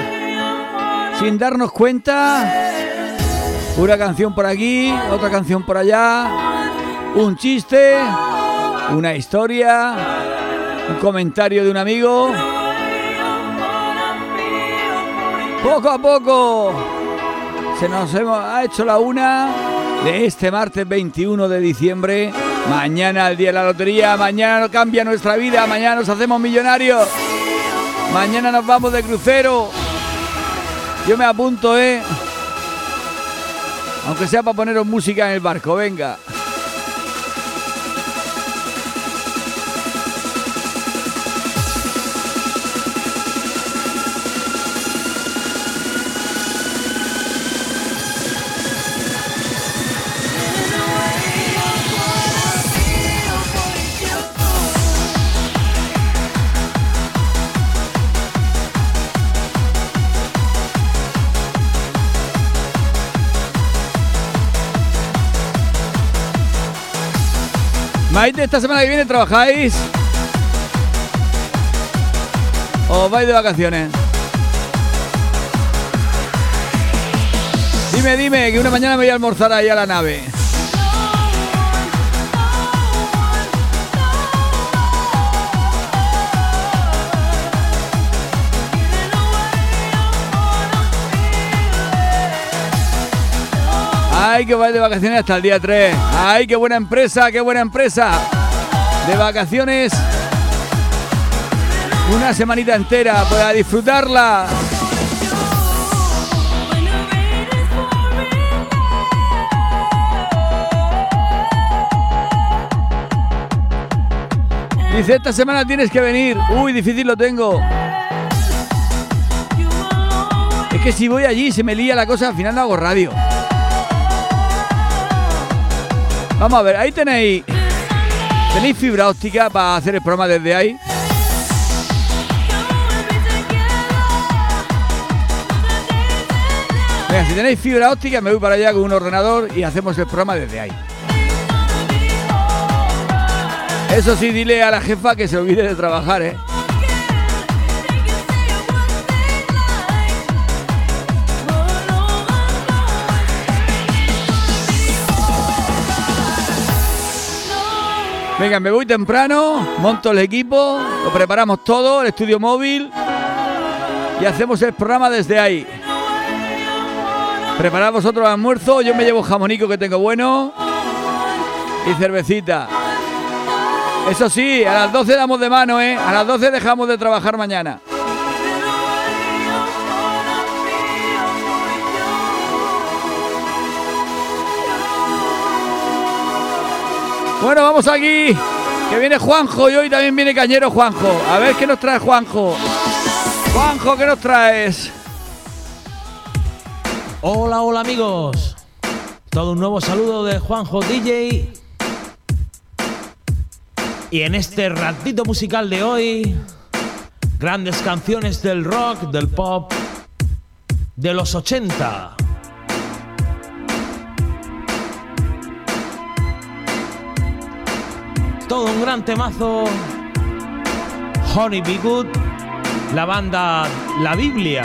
sin darnos cuenta. Una canción por aquí, otra canción por allá, un chiste, una historia, un comentario de un amigo. Poco a poco se nos hemos- ha hecho la una de este martes 21 de diciembre. Mañana el día de la lotería, mañana cambia nuestra vida, mañana nos hacemos millonarios. Mañana nos vamos de crucero. Yo me apunto, ¿eh? Aunque sea para poneros música en el barco, venga. Maite, esta semana que viene trabajáis. ¿O vais de vacaciones? Dime, dime, que una mañana me voy a almorzar ahí a la nave. Ay, que vais de vacaciones hasta el día 3. Ay, qué buena empresa, qué buena empresa. De vacaciones. Una semanita entera para disfrutarla. Dice, esta semana tienes que venir. Uy, difícil lo tengo. Es que si voy allí se me lía la cosa, al final no hago radio. Vamos a ver, ahí tenéis. ¿Tenéis fibra óptica para hacer el programa desde ahí? Venga, si tenéis fibra óptica me voy para allá con un ordenador y hacemos el programa desde ahí. Eso sí, dile a la jefa que se olvide de trabajar, ¿eh? Venga, me voy temprano, monto el equipo, lo preparamos todo, el estudio móvil y hacemos el programa desde ahí. Preparad vosotros el almuerzo, yo me llevo jamonico que tengo bueno y cervecita. Eso sí, a las 12 damos de mano, ¿eh? A las 12 dejamos de trabajar mañana. Bueno, vamos aquí. Que viene Juanjo y hoy también viene Cañero Juanjo. A ver qué nos trae Juanjo. Juanjo, ¿qué nos traes? Hola, hola amigos. Todo un nuevo saludo de Juanjo DJ. Y en este ratito musical de hoy, grandes canciones del rock, del pop, de los 80. Un gran temazo. Honey Be Good, la banda La Biblia.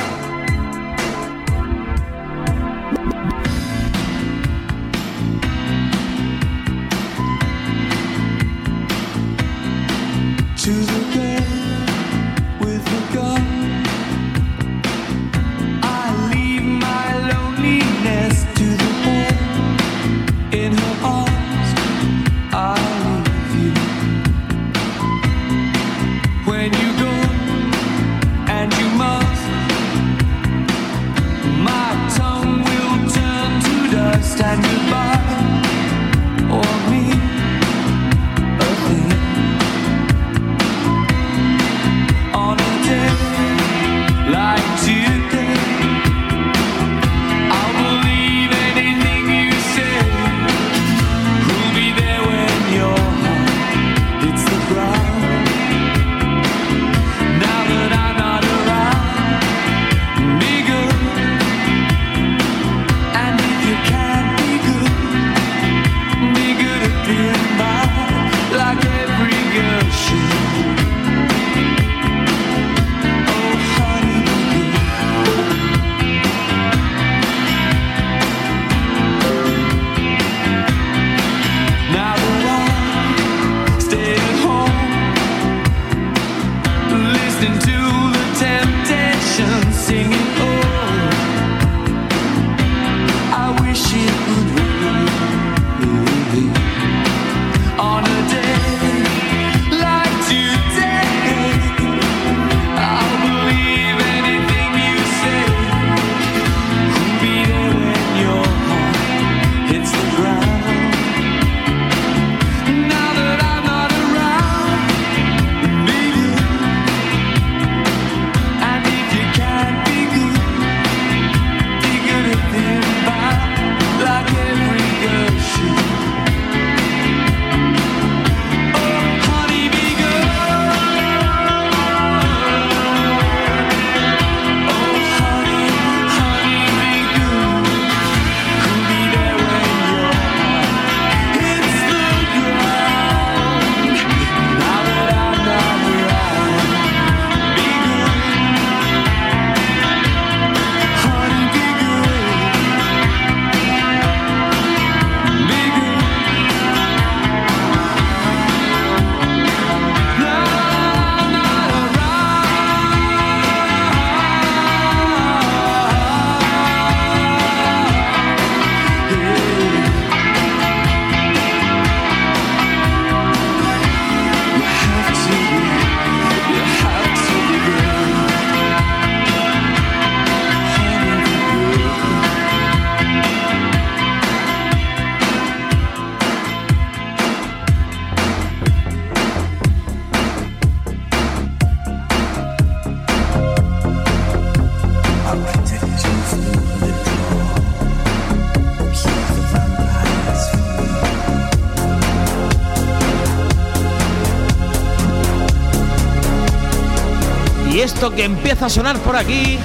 que empieza a sonar por aquí.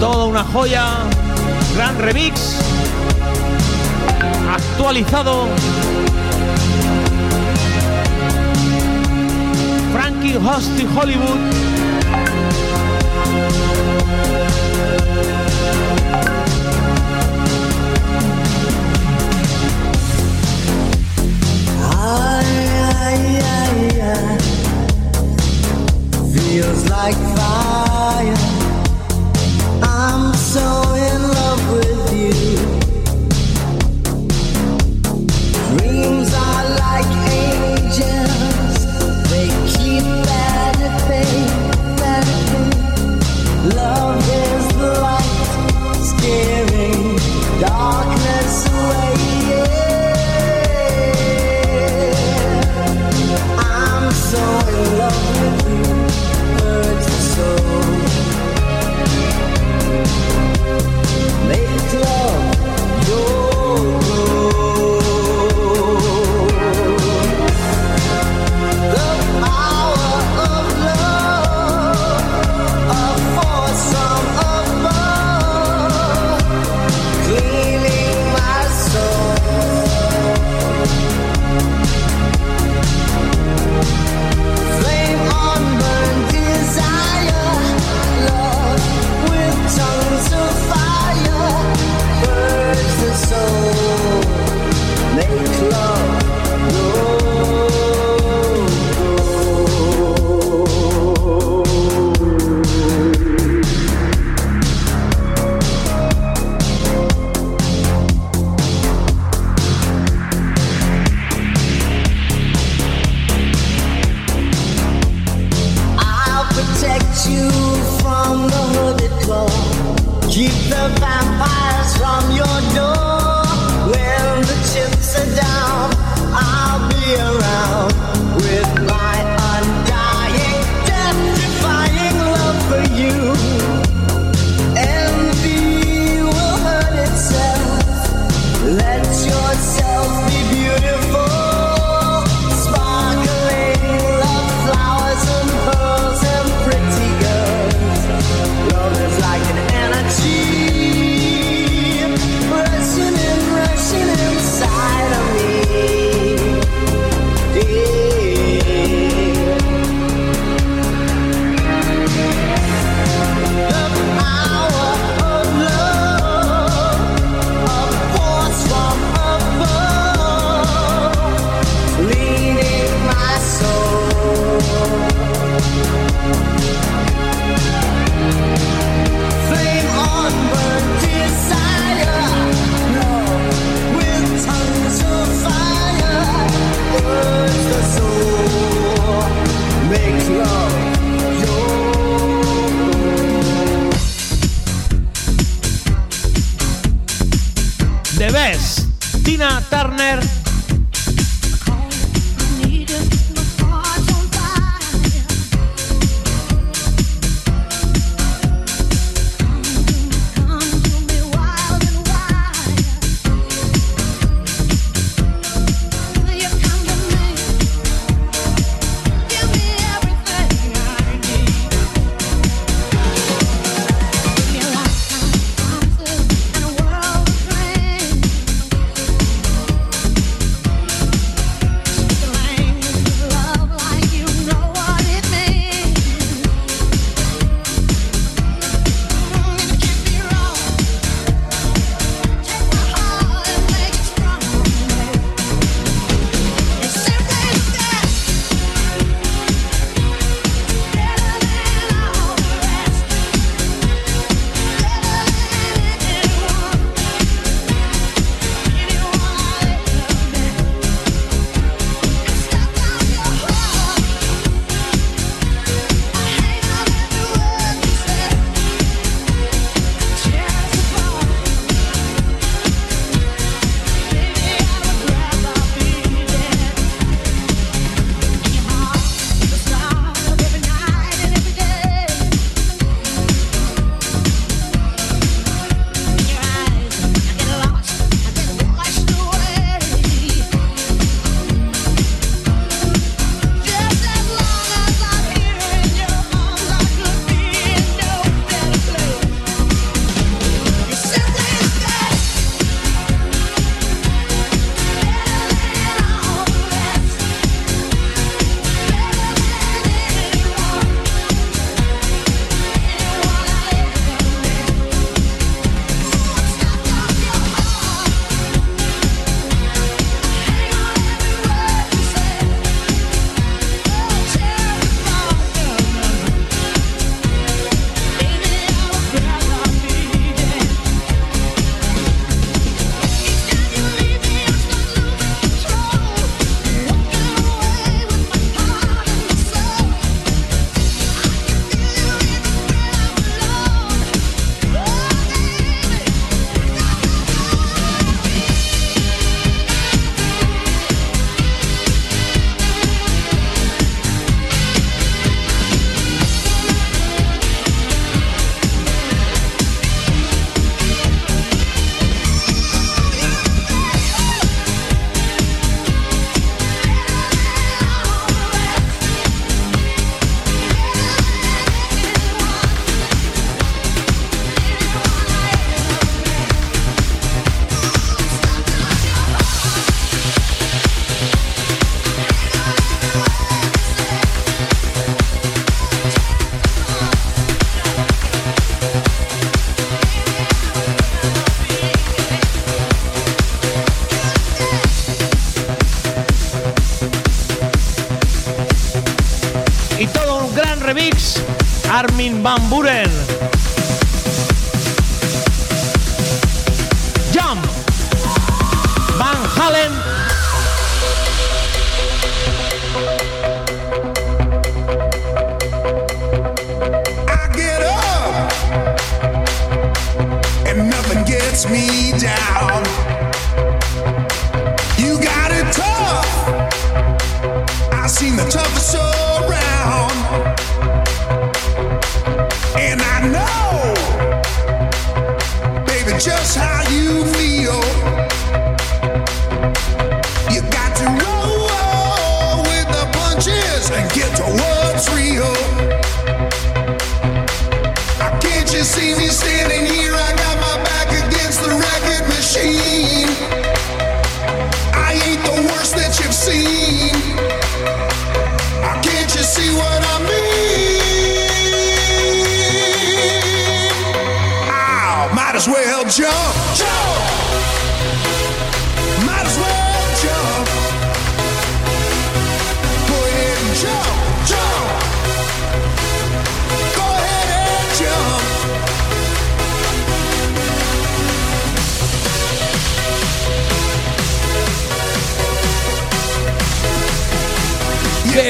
Toda una joya, gran remix, actualizado. Frankie Hosty Hollywood. feels like fire. I'm so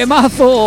temazo.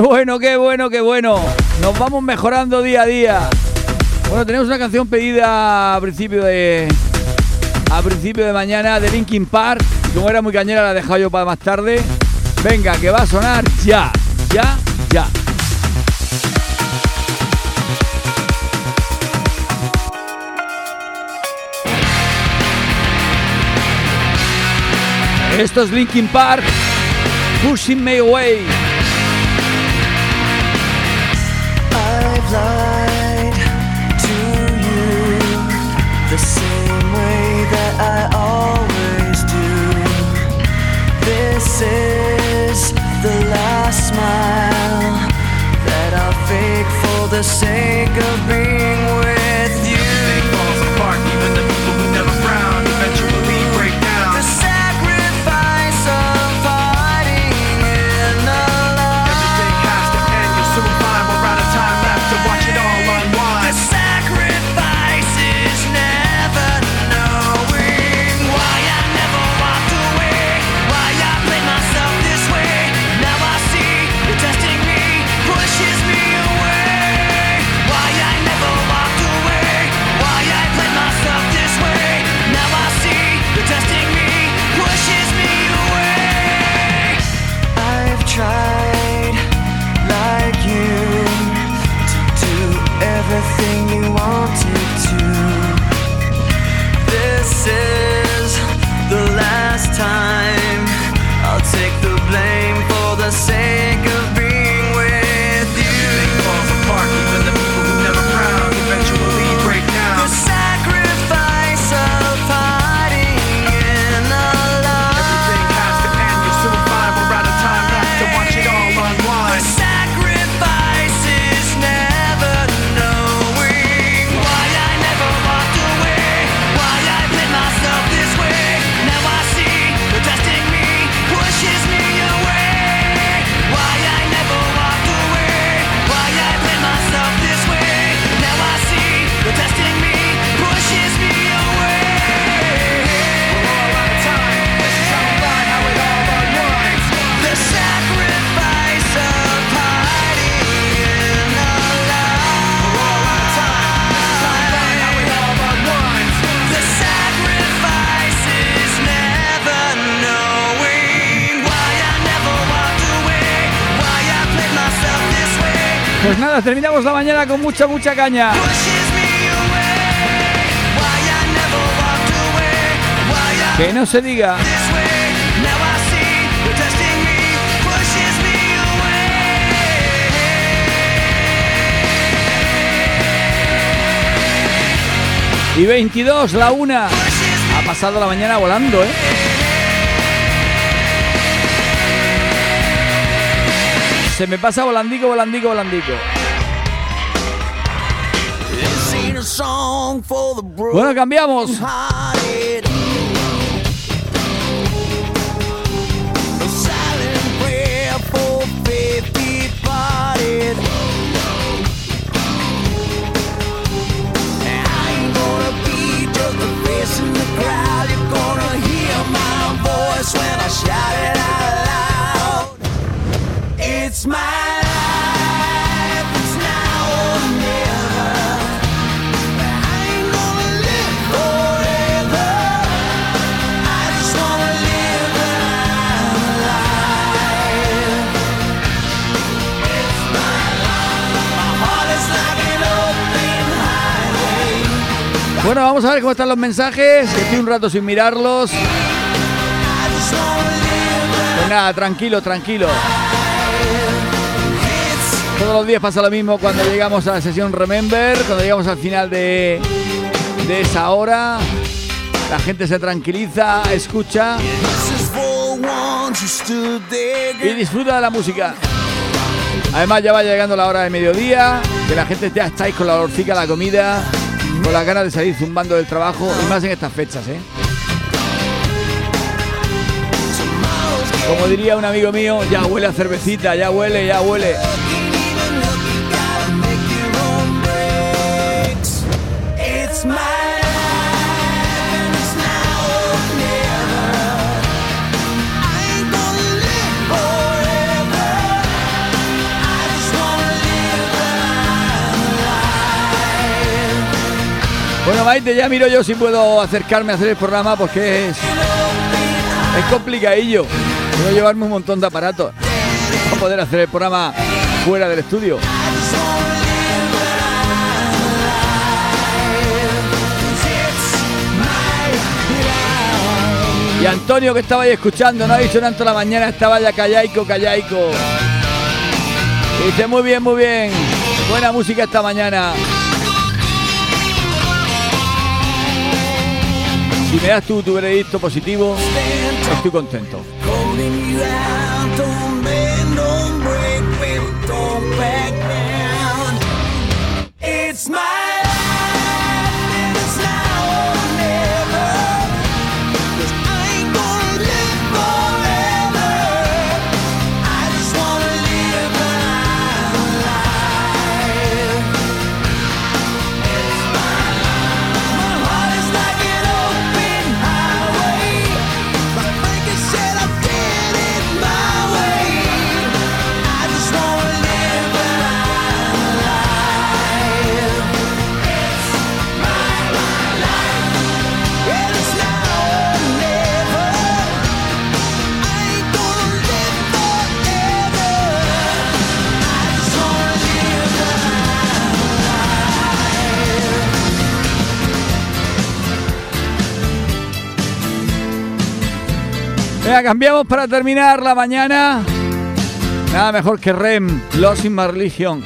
Bueno, qué bueno, qué bueno. Nos vamos mejorando día a día. Bueno, tenemos una canción pedida a principio de a principio de mañana de Linkin Park. Como era muy cañera la he dejado yo para más tarde. Venga, que va a sonar ya, ya, ya. Esto es Linkin Park, Pushing Me Away. the sake of being Terminamos la mañana con mucha, mucha caña. Que no se diga. Y 22, la una. Ha pasado la mañana volando, ¿eh? Se me pasa volandico, volandico, volandico. Bueno, cambiamos. broken-hearted. A Bueno, vamos a ver cómo están los mensajes. Estoy un rato sin mirarlos. Pues nada, tranquilo, tranquilo. Todos los días pasa lo mismo cuando llegamos a la sesión Remember, cuando llegamos al final de, de esa hora. La gente se tranquiliza, escucha y disfruta de la música. Además ya va llegando la hora de mediodía, que la gente ya estáis con la olorcica, la comida, con las ganas de salir zumbando del trabajo y más en estas fechas, ¿eh? Como diría un amigo mío, ya huele a cervecita, ya huele, ya huele. Bueno, Maite, ya miro yo si puedo acercarme a hacer el programa porque es, es complicadillo. Quiero llevarme un montón de aparatos para poder hacer el programa fuera del estudio. Y Antonio que estaba ahí escuchando, no ha dicho nada la mañana, estaba ya callaico, callaico. Y dice, muy bien, muy bien. Buena música esta mañana. Si me das tú tu veredicto positivo, estoy contento. Venga, cambiamos para terminar la mañana. Nada mejor que Rem, Lost in My Religion.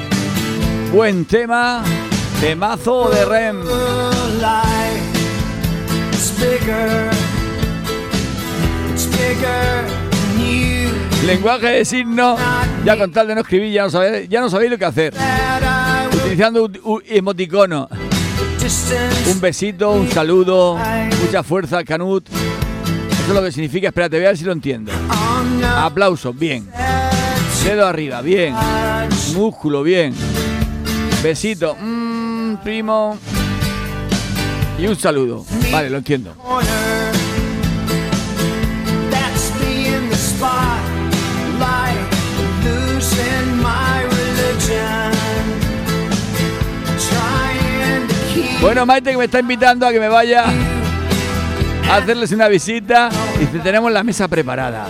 Buen tema, temazo de Rem. Lenguaje de signos. Ya con tal de no escribir, ya no sabéis, ya no sabéis lo que hacer. Utilizando un, un emoticono. Un besito, un saludo, mucha fuerza, Canut. Eso es lo que significa. Espérate, voy a ver si lo entiendo. Aplausos, bien. Dedo arriba, bien. Músculo, bien. Besito, mm, primo. Y un saludo. Vale, lo entiendo. Bueno, Maite que me está invitando a que me vaya hacerles una visita. Dice, tenemos la mesa preparada.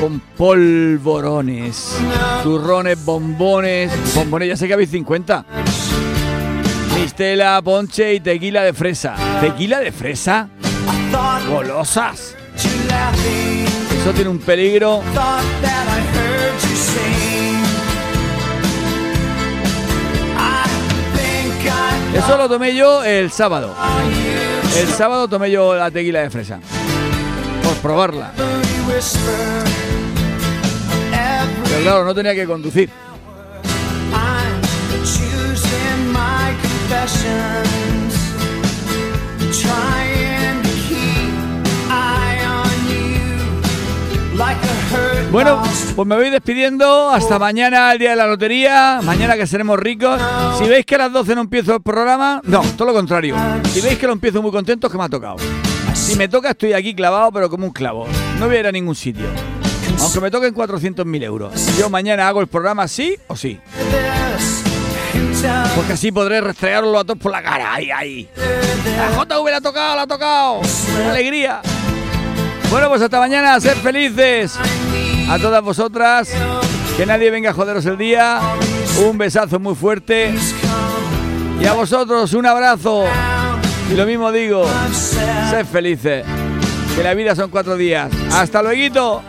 con polvorones, turrones, bombones, bombones, ya sé que habéis 50. Mistela, ponche y tequila de fresa. ¿Tequila de fresa? Golosas. Eso tiene un peligro. Eso lo tomé yo el sábado. El sábado tomé yo la tequila de fresa. Por probarla. Pero claro, no tenía que conducir. Trying Bueno, pues me voy despidiendo. Hasta mañana, el día de la lotería. Mañana que seremos ricos. Si veis que a las 12 no empiezo el programa, no, todo lo contrario. Si veis que lo empiezo muy contento, es que me ha tocado. Si me toca, estoy aquí clavado, pero como un clavo. No voy a ir a ningún sitio. Aunque me toquen 400.000 euros. Yo mañana hago el programa sí o sí. Porque así podré restregarlo a todos por la cara. ¡Ay, ay! La JV la ha tocado, la ha tocado. ¡Qué alegría! Bueno, pues hasta mañana, ser felices. A todas vosotras, que nadie venga a joderos el día. Un besazo muy fuerte. Y a vosotros, un abrazo. Y lo mismo digo, sed felices. Que la vida son cuatro días. Hasta luego.